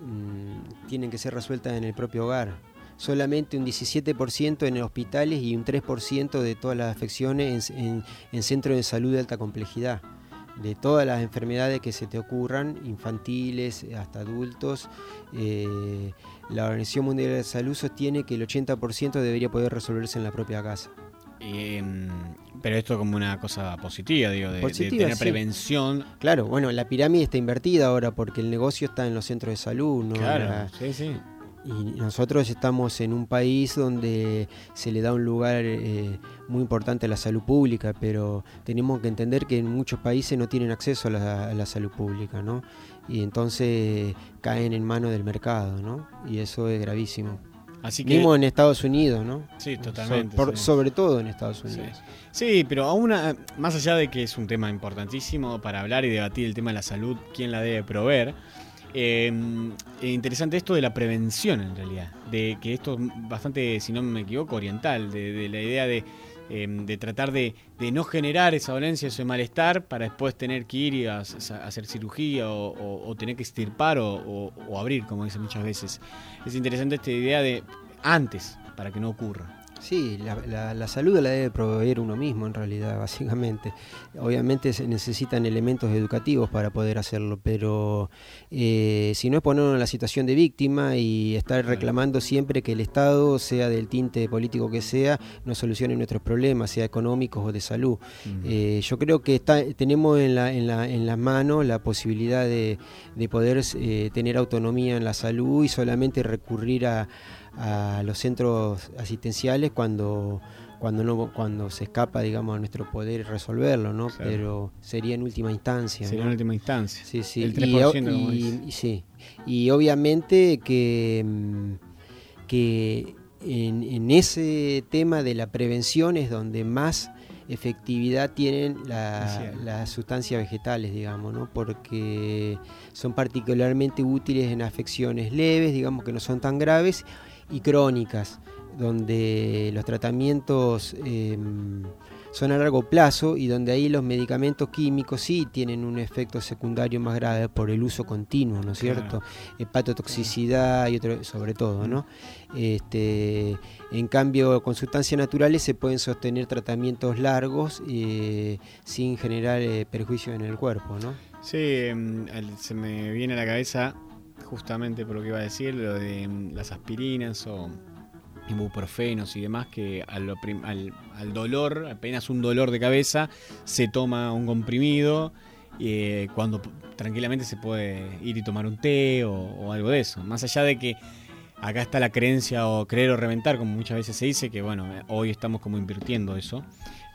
mm, tienen que ser resueltas en el propio hogar. Solamente un 17% en hospitales y un 3% de todas las afecciones en, en- en centros de salud de alta complejidad. De todas las enfermedades que se te ocurran, infantiles hasta adultos, eh, la Organización Mundial de la Salud sostiene que el 80% debería poder resolverse en la propia casa. Em, pero esto como una cosa positiva, digo, de, de Positiva, tener sí. prevención. Claro, bueno, la pirámide está invertida ahora porque el negocio está en los centros de salud, ¿no? Claro, La- sí, sí. Y nosotros estamos en un país donde se le da un lugar eh, muy importante a la salud pública, pero tenemos que entender que en muchos países no tienen acceso a la, a la salud pública, ¿no? Y entonces caen en manos del mercado, ¿no? Y eso es gravísimo. Así que, Mismo en Estados Unidos, ¿no? Sí, totalmente, So- por- sí. Sobre todo en Estados Unidos. Sí, pero aún a- más allá de que es un tema importantísimo para hablar y debatir el tema de la salud, quién la debe proveer, eh, interesante esto de la prevención en realidad, de que esto es bastante, si no me equivoco, oriental, de, de la idea de, eh, de tratar de, de no generar esa dolencia, ese malestar para después tener que ir y a, hacer cirugía o, tener que extirpar o abrir, como dicen muchas veces. Es interesante esta idea de antes, para que no ocurra. Sí, la, la- la salud la debe proveer uno mismo en realidad, básicamente. Obviamente se necesitan elementos educativos para poder hacerlo, pero eh, si no es ponernos en la situación de víctima y estar reclamando siempre que el Estado, sea del tinte político que sea, nos solucione nuestros problemas, sea económicos o de salud. Eh, yo creo que está, tenemos en, la, en, la, en las manos la posibilidad de, de poder eh, tener autonomía en la salud y solamente recurrir a, a los centros asistenciales cuando cuando no cuando se escapa digamos a nuestro poder resolverlo no Claro. pero sería en última instancia Sería ¿no? en última instancia. sí sí El Y 3%, o- como y, y sí y obviamente que que en, en ese tema de la prevención es donde más efectividad tienen la- las sustancias vegetales, digamos, ¿no? porque son particularmente útiles en afecciones leves, digamos que no son tan graves, y crónicas, donde los tratamientos eh, son a largo plazo y donde ahí los medicamentos químicos sí tienen un efecto secundario más grave por el uso continuo, ¿no es Claro. cierto? Hepatotoxicidad y otro, sobre todo, ¿no? Este, en cambio, con sustancias naturales se pueden sostener tratamientos largos eh, sin generar eh, perjuicio en el cuerpo, ¿no? Sí, em, se me viene a la cabeza justamente por lo que iba a decir, lo de em, las aspirinas o ibuprofenos y demás, que al, al dolor, apenas un dolor de cabeza, se toma un comprimido eh, cuando tranquilamente se puede ir y tomar un té o, algo de eso. Más allá de que acá está la creencia o creer o reventar, como muchas veces se dice, que bueno, hoy estamos como invirtiendo eso.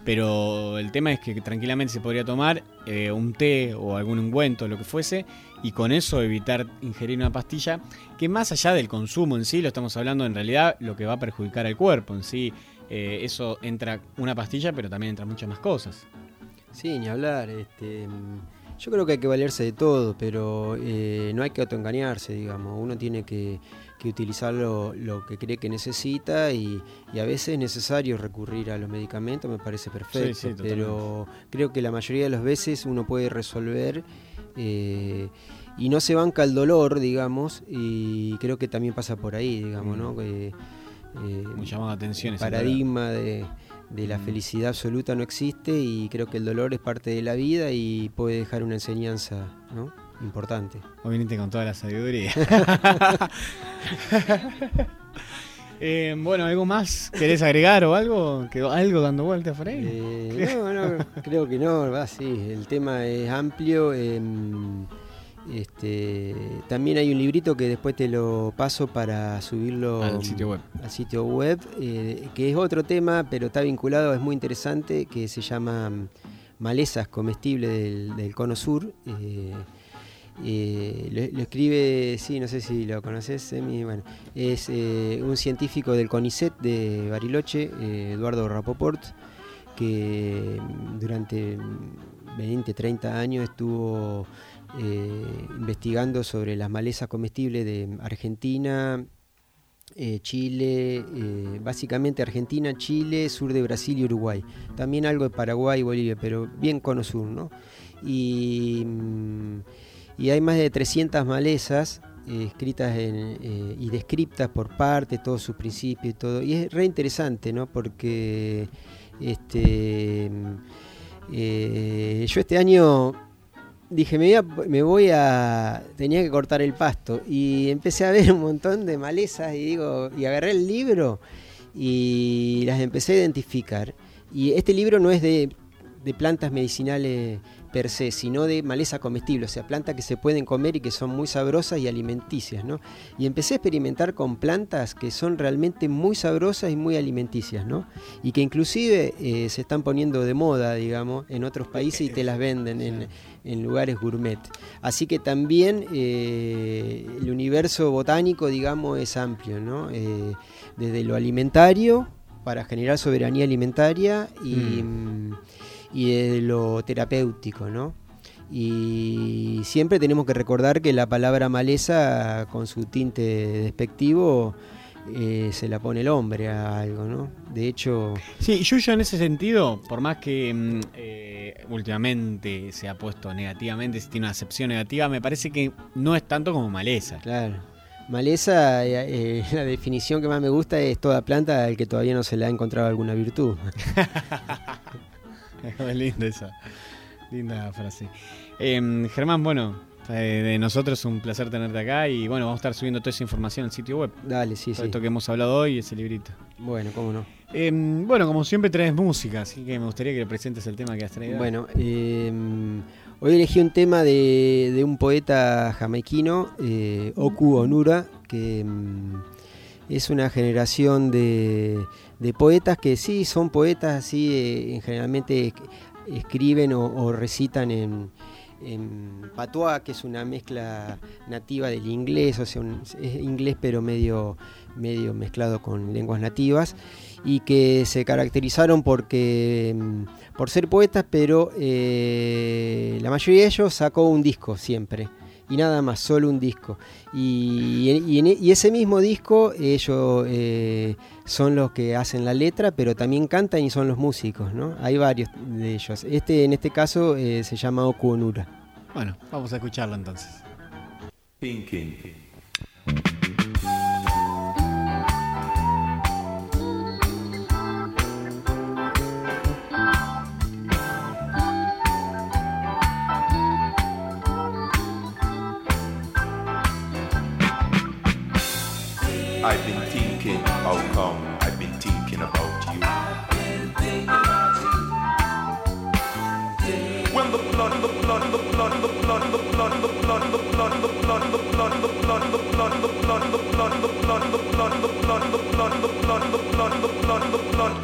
Pero el tema es que tranquilamente se podría tomar eh, un té o algún ungüento, lo que fuese, y con eso evitar ingerir una pastilla que más allá del consumo en sí, lo estamos hablando en realidad lo que va a perjudicar al cuerpo en sí. eh, eso entra una pastilla, pero también entra muchas más cosas. Sí, ni hablar. Este, mm, yo creo que hay que valerse de todo, pero eh, no hay que autoengañarse, digamos. Uno tiene que, que utilizar lo, lo que cree que necesita y, y a veces es necesario recurrir a los medicamentos, me parece perfecto. sí, totalmente. pero creo que la mayoría de las veces uno puede resolver eh, y no se banca el dolor, digamos, y creo que también pasa por ahí, digamos, ¿no? Eh, Muy atención el paradigma de, de la felicidad absoluta no existe y creo que el dolor es parte de la vida y puede dejar una enseñanza ¿no? importante. Viniste con toda la sabiduría. Eh, bueno, ¿algo más querés agregar o algo? ¿Quedó algo dando vueltas por ahí? Eh, no, no, creo que no, va, sí, el tema es amplio. em, este, también hay un librito que después te lo paso para subirlo Al sitio web. al sitio web, eh, que es otro tema, pero está vinculado, es muy interesante, que se llama mm, Malezas comestibles del, del Cono Sur. Eh, lo, escribe, sí, no sé si lo conoces, Semi, bueno, es eh, un científico del CONICET de Bariloche, eh, Eduardo Rapoport, que mm, durante mm, 20, 30 años estuvo investigando sobre las malezas comestibles de Argentina, Chile, básicamente Argentina, Chile, sur de Brasil y Uruguay. También algo de Paraguay y Bolivia, pero bien cono ¿no? Y, mm, y hay más de 300 malezas eh, escritas eh, y descriptas por parte, todos sus principios y todo. Y es re interesante, ¿no? Porque este, eh, yo este año dije, me voy, a, me voy a... Tenía que cortar el pasto. Y empecé a ver un montón de malezas y digo, y agarré el libro y las empecé a identificar. Y este libro no es de plantas medicinales per se, sino de maleza comestible, o sea, plantas que se pueden comer y que son muy sabrosas y alimenticias, ¿no? Y empecé a experimentar con plantas que son realmente muy sabrosas y muy alimenticias, ¿no? Y que inclusive eh, se están poniendo de moda, digamos, en otros países y te las venden en, en lugares gourmet. Así que también eh, el universo botánico, digamos, es amplio, ¿no? Eh, desde lo alimentario, para generar soberanía alimentaria, y, y desde lo terapéutico, ¿no? Y siempre tenemos que recordar que la palabra maleza, con su tinte despectivo, eh, se la pone el hombre a algo, ¿no? De hecho... Sí, Yuyo en ese sentido, por más que mm, eh, últimamente se ha puesto negativamente, si tiene una acepción negativa, me parece que no es tanto como maleza. Claro. Maleza, eh, la definición que más me gusta es toda planta al que todavía no se le ha encontrado alguna virtud. Es linda esa. Linda frase. Em, Germán, bueno, eh, de nosotros un placer tenerte acá y bueno, vamos a estar subiendo toda esa información al sitio web. Dale, sí, Todo sí. esto que hemos hablado hoy, ese librito. Bueno, cómo no. Em, bueno, como siempre traes música, así que me gustaría que le presentes el tema que has traído. Bueno, eh, hoy elegí un tema de, de un poeta jamaiquino, eh, Oku Onura, que es una generación de, de poetas que sí son poetas, así eh, generalmente escriben o, recitan en, en patois, que es una mezcla nativa del inglés, o sea, un- es inglés pero medio, medio mezclado con lenguas nativas, y que se caracterizaron porque, mm, por ser poetas, pero eh, la mayoría de ellos sacó un disco siempre. Y nada más, solo un disco. Y, y ese mismo disco ellos eh, son los que hacen la letra, pero también cantan y son los músicos, ¿no? Hay varios de ellos. Este, en este caso, eh, se llama Oku Onura. Bueno, vamos a escucharlo entonces. I've been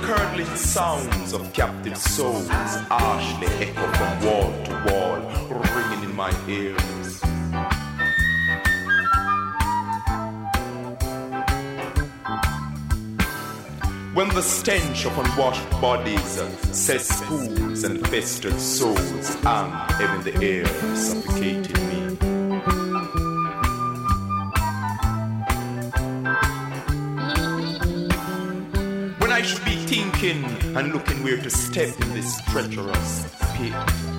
curdling sounds of captive souls harshly echo from wall to wall ringing in my ears When the stench of unwashed bodies, cesspools and festered souls heavy in the air, suffocating me. Should be thinking and looking where to step in this treacherous pit.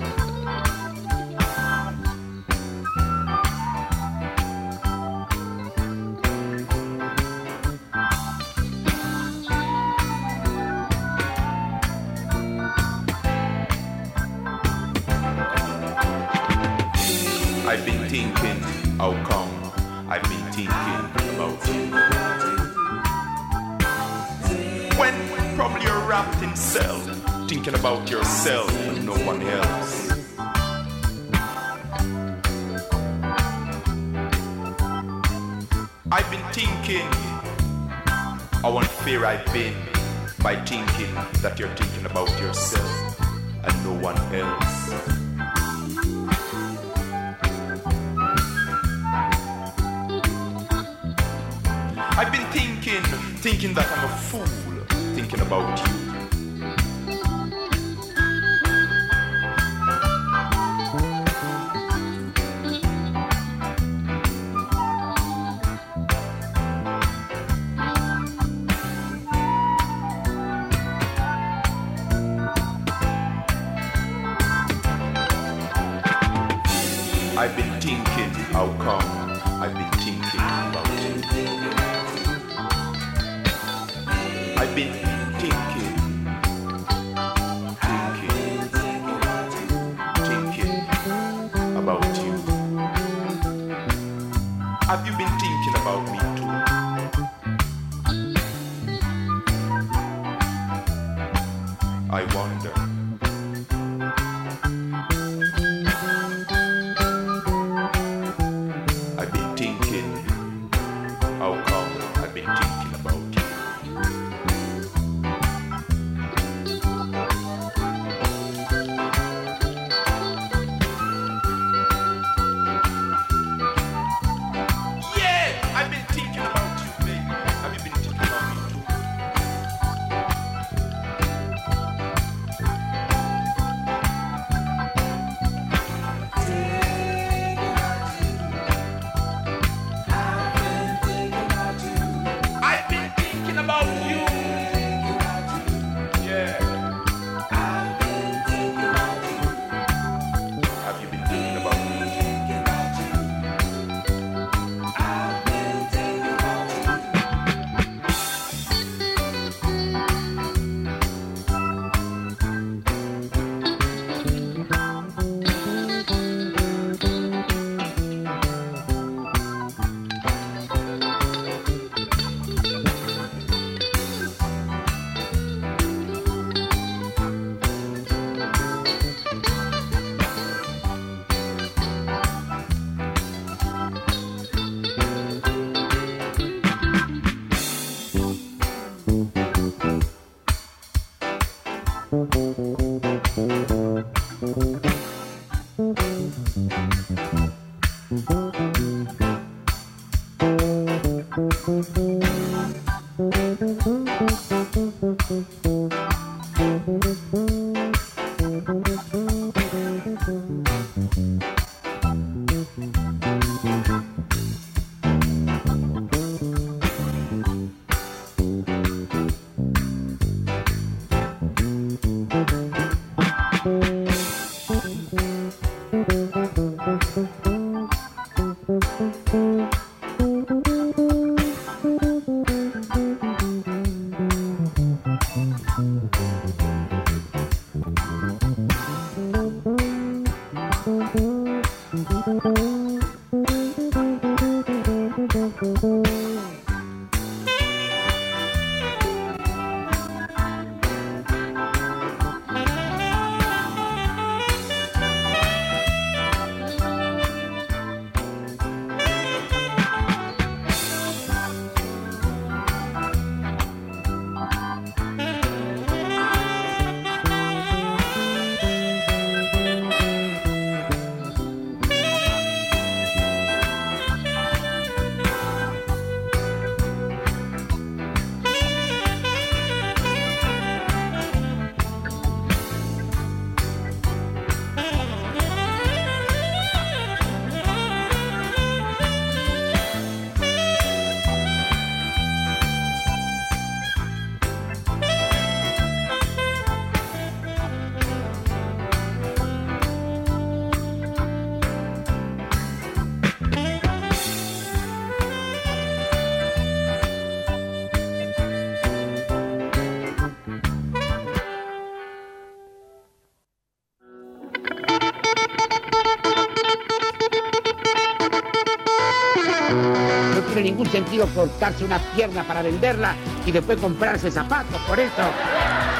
Sentido cortarse una pierna para venderla y después comprarse zapatos. Por eso,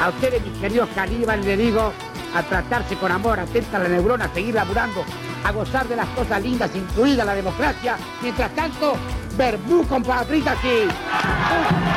a ustedes, mis queridos caníbales, les digo a tratarse con amor, atenta a la neurona, a seguir laburando, a gozar de las cosas lindas, incluida la democracia. Mientras tanto, verbú, compatriotas, aquí.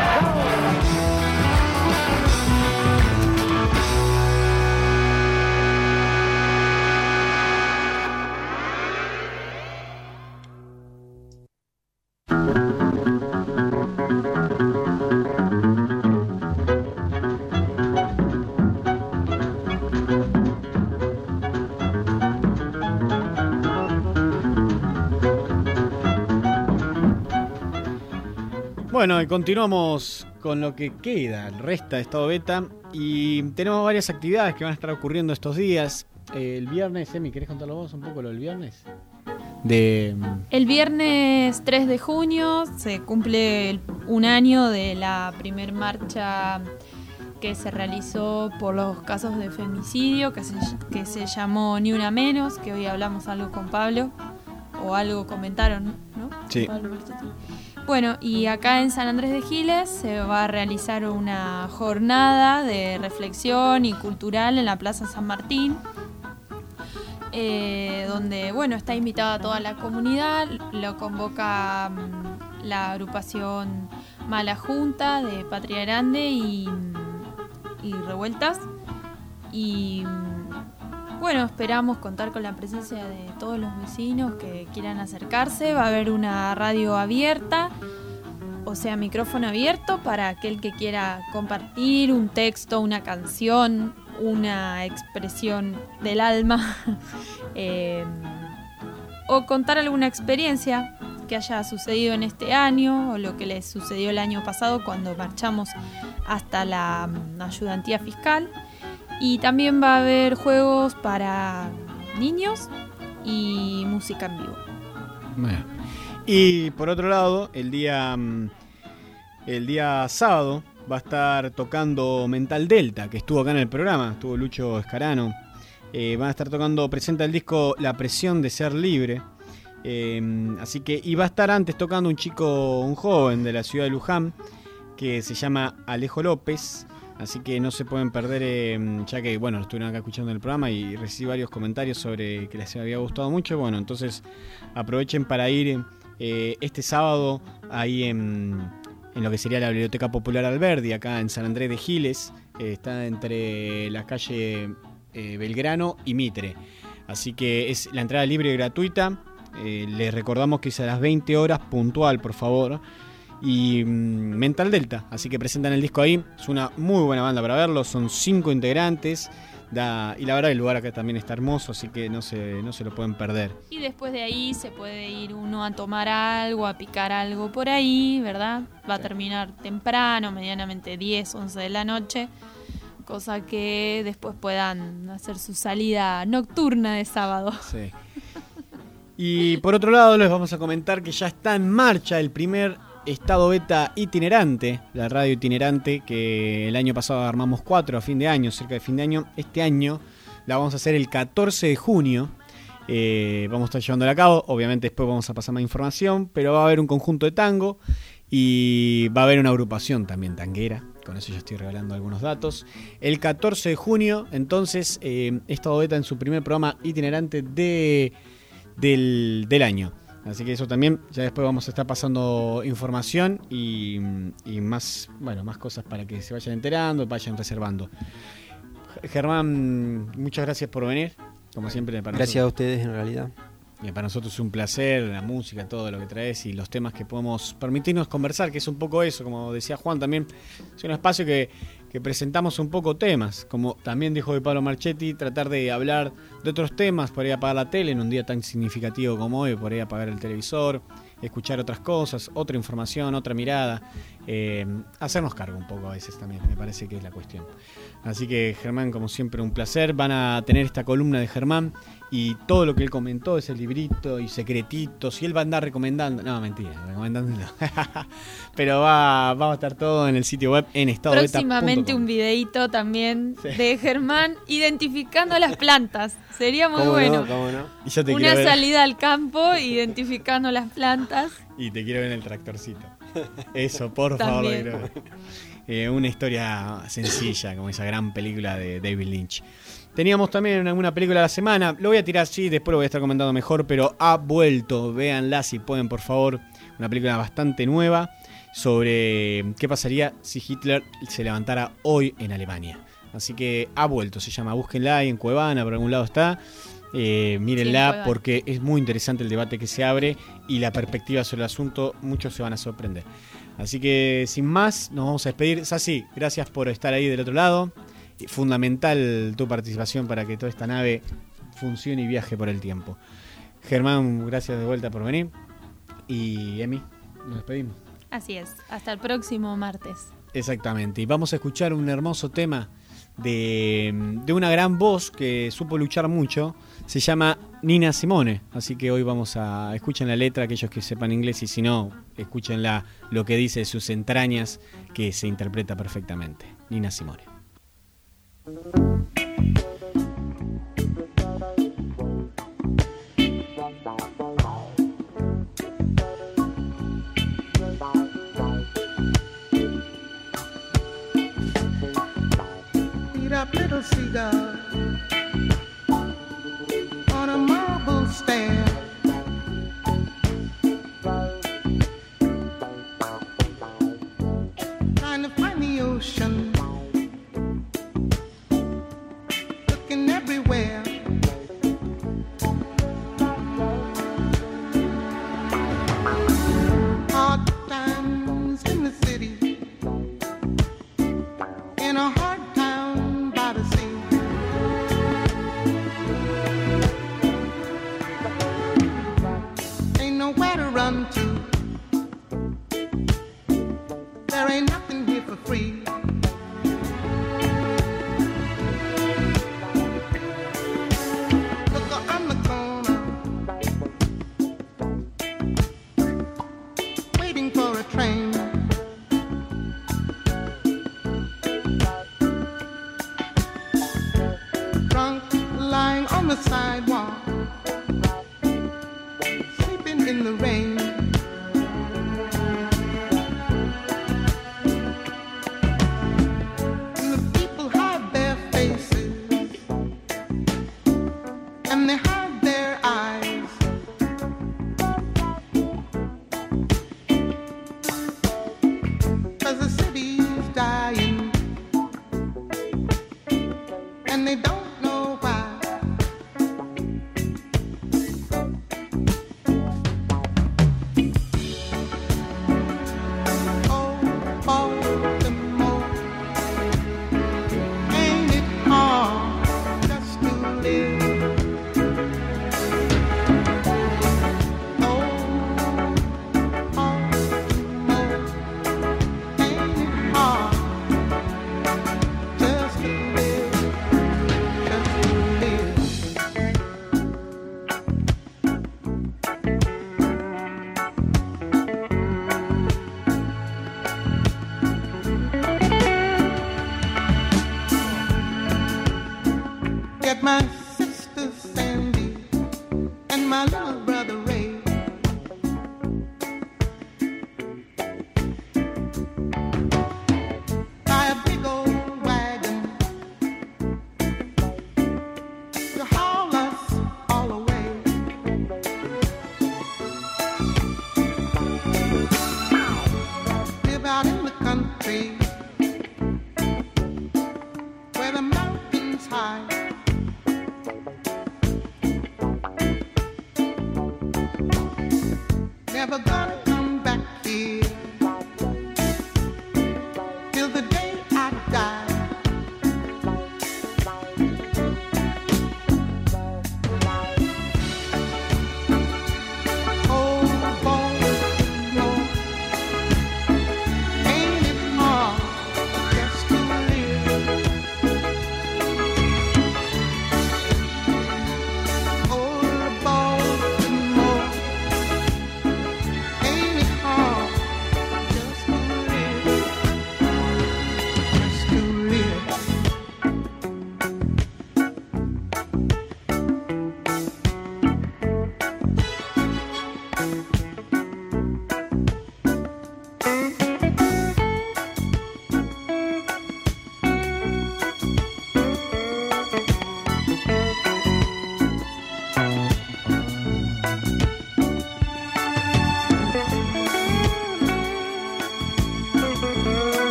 Bueno, y continuamos con lo que queda, el resta de estado beta. Y tenemos varias actividades que van a estar ocurriendo estos días. Eh, el viernes, Emi, ¿querés contarlo vos un poco lo del viernes? De. El viernes 3 de junio se cumple un año de la primer marcha que se realizó por los casos de femicidio, que se, que se llamó Ni Una Menos, que hoy hablamos algo con Pablo, o algo comentaron, ¿no? Sí. Pablo. Bueno, y acá en San Andrés de Giles se va a realizar una jornada de reflexión y cultural en la Plaza San Martín, eh, donde bueno está invitada toda la comunidad, lo convoca mm, la agrupación Mala Junta de Patria Grande y, mm, y Revueltas. Y mm, bueno, esperamos contar con la presencia de todos los vecinos que quieran acercarse. Va a haber una radio abierta, o sea, micrófono abierto para aquel que quiera compartir un texto, una canción, una expresión del alma eh, o contar alguna experiencia que haya sucedido en este año o lo que les sucedió el año pasado cuando marchamos hasta la mm, ayudantía fiscal. Y también va a haber juegos para niños y música en vivo. Bueno. Y por otro lado, el día, mm, el día sábado va a estar tocando Mental Delta, que estuvo acá en el programa, estuvo Lucho Escarano. Eh, van a estar tocando, presenta el disco La presión de ser libre. Eh, así que, y va a estar antes tocando un chico, un joven de la ciudad de Luján, que se llama Alejo López. Así que no se pueden perder, eh, ya que, bueno, estuvieron acá escuchando el programa y recibí varios comentarios sobre que les había gustado mucho. Bueno, entonces aprovechen para ir eh, este sábado ahí en, en lo que sería la Biblioteca Popular Alberdi, acá en San Andrés de Giles. Eh, está entre la calle eh, Belgrano y Mitre. Así que es la entrada libre y gratuita. Les recordamos que es a las 20 horas puntual, por favor. Y mm, Mental Delta. Así que presentan el disco ahí. Es una muy buena banda para verlo. Son cinco integrantes. Da, y la verdad el lugar acá también está hermoso, así que no se, no se lo pueden perder. Y después de ahí se puede ir uno a tomar algo, a picar algo por ahí, ¿verdad? Va a terminar temprano, medianamente 10, 11 de la noche, cosa que después puedan hacer su salida nocturna de sábado. Sí. Y por otro lado les vamos a comentar que ya está en marcha el primer estado beta itinerante, la radio itinerante que el año pasado armamos cuatro a fin de año, cerca de fin de año. Este año la vamos a hacer el 14 de junio. Eh, vamos a estar llevándola a cabo. Obviamente después vamos a pasar más información, pero va a haber un conjunto de tango y va a haber una agrupación también tanguera. Con eso ya estoy regalando algunos datos. El 14 de junio, entonces, eh, Estado Beta en su primer programa itinerante de, del, del año. Así que eso también, ya después vamos a estar pasando información y, y más, bueno, más cosas para que se vayan enterando, vayan reservando. Germán, muchas gracias por venir. Como siempre, para Gracias a ustedes en realidad. y para nosotros es un placer, la música, todo lo que traes y los temas que podemos permitirnos conversar, que es un poco eso, como decía Juan también, es un espacio que, que presentamos un poco temas, como también dijo hoy Pablo Marchetti, tratar de hablar de otros temas, por ahí apagar la tele en un día tan significativo como hoy, por ahí apagar el televisor, escuchar otras cosas, otra información, otra mirada, eh, hacernos cargo un poco a veces también, me parece que es la cuestión. Así que Germán, como siempre, un placer. Van a tener esta columna de Germán y todo lo que él comentó, ese librito y secretitos. Y él va a andar recomendando. No, mentira, recomendando no. Pero va, va a estar todo en el sitio web en estado Próximamente un videíto también de Germán identificando las plantas. Sería muy ¿Cómo no? bueno. ¿Cómo no? Y yo te Una salida al campo identificando las plantas. Y te quiero ver en el tractorcito. Eso, por favor, lo También. quiero ver. Eh, una historia sencilla, como esa gran película de David Lynch. Teníamos también alguna película de la semana. Lo voy a tirar así, después lo voy a estar comentando mejor, pero ha vuelto. Véanla si pueden, por favor. Una película bastante nueva sobre qué pasaría si Hitler se levantara hoy en Alemania. Así que ha vuelto, se llama Búsquenla ahí en Cuevana, por algún lado está. Eh, mírenla porque es muy interesante el debate que se abre y la perspectiva sobre el asunto. Muchos se van a sorprender. Así que sin más, nos vamos a despedir. Sasi, gracias por estar ahí del otro lado. Fundamental tu participación para que toda esta nave funcione y viaje por el tiempo. Germán, gracias de vuelta por venir. Y Emi, nos despedimos. Así es. Hasta el próximo martes. Exactamente. Y vamos a escuchar un hermoso tema de, de una gran voz que supo luchar mucho. Se llama Nina Simone. Así que hoy vamos a escuchen la letra, aquellos que sepan inglés, y si no, escúchenla lo que dice de sus entrañas, que se interpreta perfectamente. Nina Simone. Little seagull on a marble stand.